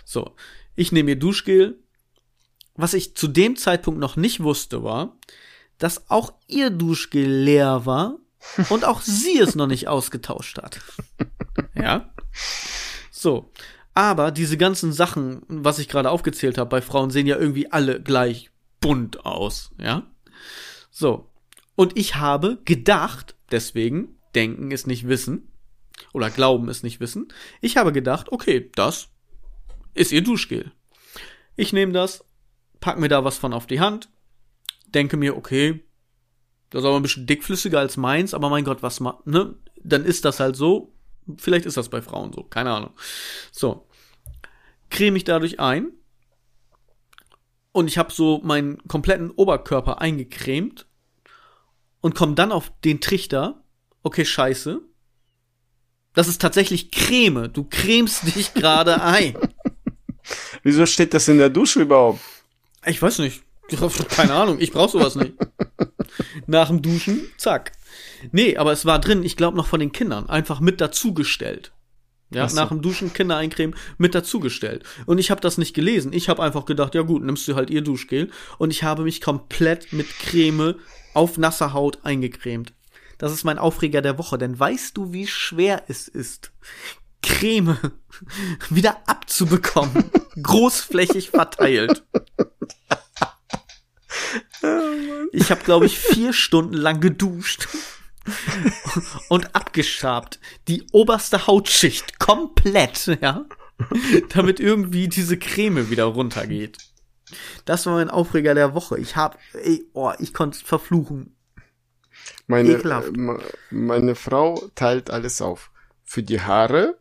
So, ich nehme ihr Duschgel, was ich zu dem Zeitpunkt noch nicht wusste, war, dass auch ihr Duschgel leer war und auch sie es noch nicht ausgetauscht hat. Ja. So. Aber diese ganzen Sachen, was ich gerade aufgezählt habe bei Frauen, sehen ja irgendwie alle gleich bunt aus, ja? So. Und ich habe gedacht, deswegen, denken ist nicht wissen, oder glauben ist nicht wissen, ich habe gedacht, okay, das ist ihr Duschgel. Ich nehme das, pack mir da was von auf die Hand, denke mir, okay, das ist aber ein bisschen dickflüssiger als meins, aber mein Gott, was ma, ne? Dann ist das halt so. Vielleicht ist das bei Frauen so, keine Ahnung. So. Creme ich dadurch ein. Und ich habe so meinen kompletten Oberkörper eingecremt und komme dann auf den Trichter. Okay, scheiße. Das ist tatsächlich Creme. Du cremst dich gerade ein. Wieso steht das in der Dusche überhaupt? Ich weiß nicht. Keine Ahnung, ich brauch sowas nicht. Nach dem Duschen, zack. Nee, aber es war drin, ich glaube noch von den Kindern, einfach mit dazugestellt. Ja, so. nach dem Duschen Kinder eincremen mit dazugestellt. Und ich habe das nicht gelesen. Ich habe einfach gedacht, ja gut, nimmst du halt ihr Duschgel. Und ich habe mich komplett mit Creme auf nasser Haut eingecremt. Das ist mein Aufreger der Woche, denn weißt du, wie schwer es ist, Creme wieder abzubekommen, großflächig verteilt. Ich habe, glaube ich, vier Stunden lang geduscht und abgeschabt. Die oberste Hautschicht komplett, ja. Damit irgendwie diese Creme wieder runtergeht. Das war mein Aufreger der Woche. Ich hab, ey, oh, ich konnte verfluchen. Meine. Äh, meine Frau teilt alles auf. Für die Haare,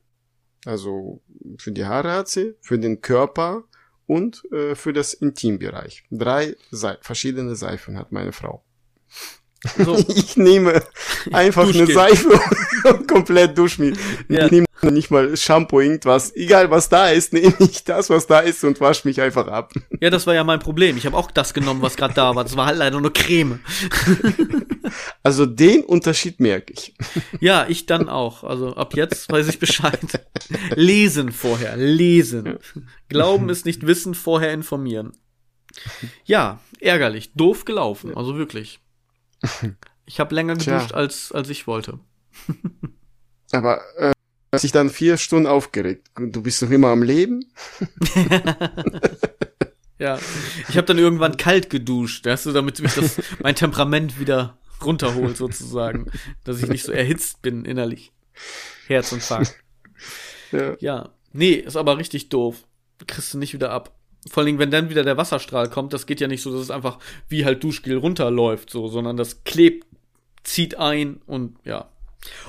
also für die Haare hat sie, für den Körper, und äh, für das Intimbereich. Drei Se verschiedene Seifen hat meine Frau. So. Ich nehme einfach eine Seife und komplett dusch mich. Ja. Ich nehme nicht mal Shampoo, irgendwas. Egal was da ist, nehme ich das, was da ist und wasche mich einfach ab. Ja, das war ja mein Problem. Ich habe auch das genommen, was gerade da war. Das war halt leider nur Creme. Also den Unterschied merke ich. Ja, ich dann auch. Also ab jetzt weiß ich Bescheid. Lesen vorher, lesen. Glauben ist nicht wissen, vorher informieren. Ja, ärgerlich, doof gelaufen, also wirklich. Ich habe länger geduscht, als, als ich wollte. Aber äh, hast dich dann vier Stunden aufgeregt. Du bist noch immer am Leben? ja. Ich habe dann irgendwann kalt geduscht, weißt du, damit mich das mein Temperament wieder runterholt, sozusagen. dass ich nicht so erhitzt bin innerlich. Herz und Fang. Ja. ja. Nee, ist aber richtig doof. Kriegst du nicht wieder ab. Vor allen Dingen, wenn dann wieder der Wasserstrahl kommt, das geht ja nicht so, dass es einfach wie halt Duschgel runterläuft, so, sondern das klebt, zieht ein und ja.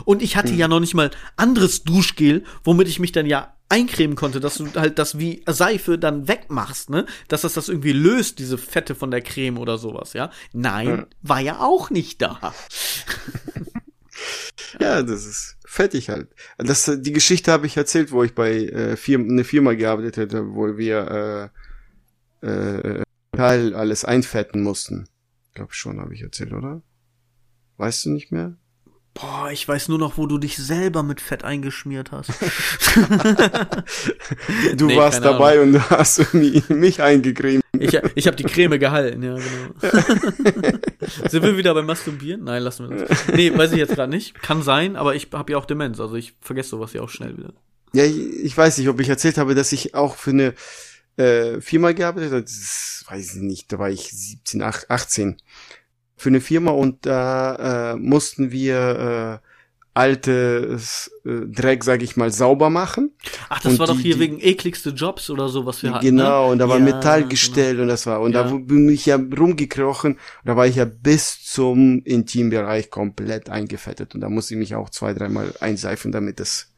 Und ich hatte hm. ja noch nicht mal anderes Duschgel, womit ich mich dann ja eincremen konnte, dass du halt das wie Seife dann wegmachst, ne? Dass das das irgendwie löst, diese Fette von der Creme oder sowas, ja? Nein, ja. war ja auch nicht da. ja, das ist fettig halt. Das, die Geschichte habe ich erzählt, wo ich bei äh, Firma, eine Firma gearbeitet hätte, wo wir äh, äh, Teil alles einfetten mussten. Ich glaube schon, habe ich erzählt, oder? Weißt du nicht mehr? Boah, ich weiß nur noch, wo du dich selber mit Fett eingeschmiert hast. du nee, warst dabei Ahnung. und hast mich eingecremt. Ich, ich habe die Creme gehalten, ja, genau. Sind wir wieder beim Masturbieren? Nein, lassen wir das. Nee, weiß ich jetzt gerade nicht. Kann sein, aber ich habe ja auch Demenz, also ich vergesse sowas ja auch schnell wieder. Ja, ich, ich weiß nicht, ob ich erzählt habe, dass ich auch für eine äh, Firma gearbeitet habe. Das weiß ich nicht, da war ich 17, 18 für eine Firma und da äh, mussten wir äh, altes äh, Dreck, sag ich mal, sauber machen. Ach, das und war die, doch hier die, wegen ekligste Jobs oder so, was wir hatten. Genau, ne? und da war ja, Metallgestell genau. und das war, und ja. da bin ich ja rumgekrochen, und da war ich ja bis zum Intimbereich komplett eingefettet und da musste ich mich auch zwei, dreimal einseifen, damit es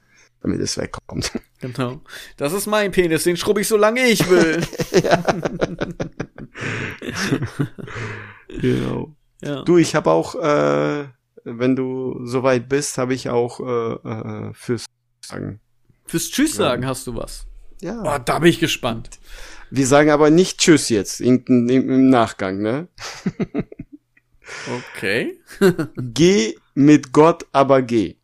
damit es wegkommt. Genau. Das ist mein Penis, den schrubbe ich so lange ich will. genau. Ja. Du, ich habe auch, äh, wenn du soweit bist, habe ich auch äh, äh, fürs sagen. Fürs Tschüss sagen ja. hast du was. Ja. Oh, da bin ich gespannt. Wir sagen aber nicht Tschüss jetzt im, im, im Nachgang, ne? okay. geh mit Gott, aber geh.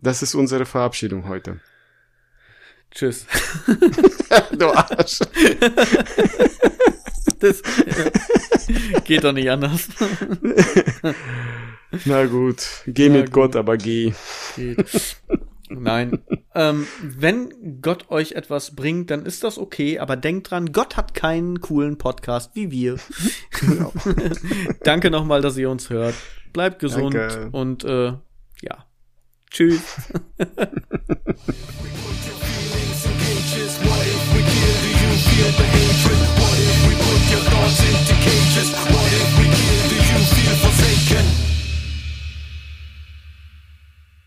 Das ist unsere Verabschiedung heute. Tschüss. du Arsch das geht doch nicht anders. Na gut, geh Na mit gut. Gott, aber geh. Geht. Nein. ähm, wenn Gott euch etwas bringt, dann ist das okay, aber denkt dran, Gott hat keinen coolen Podcast wie wir. Genau. Danke nochmal, dass ihr uns hört. Bleibt gesund Danke. und äh, ja. Tschüss. doce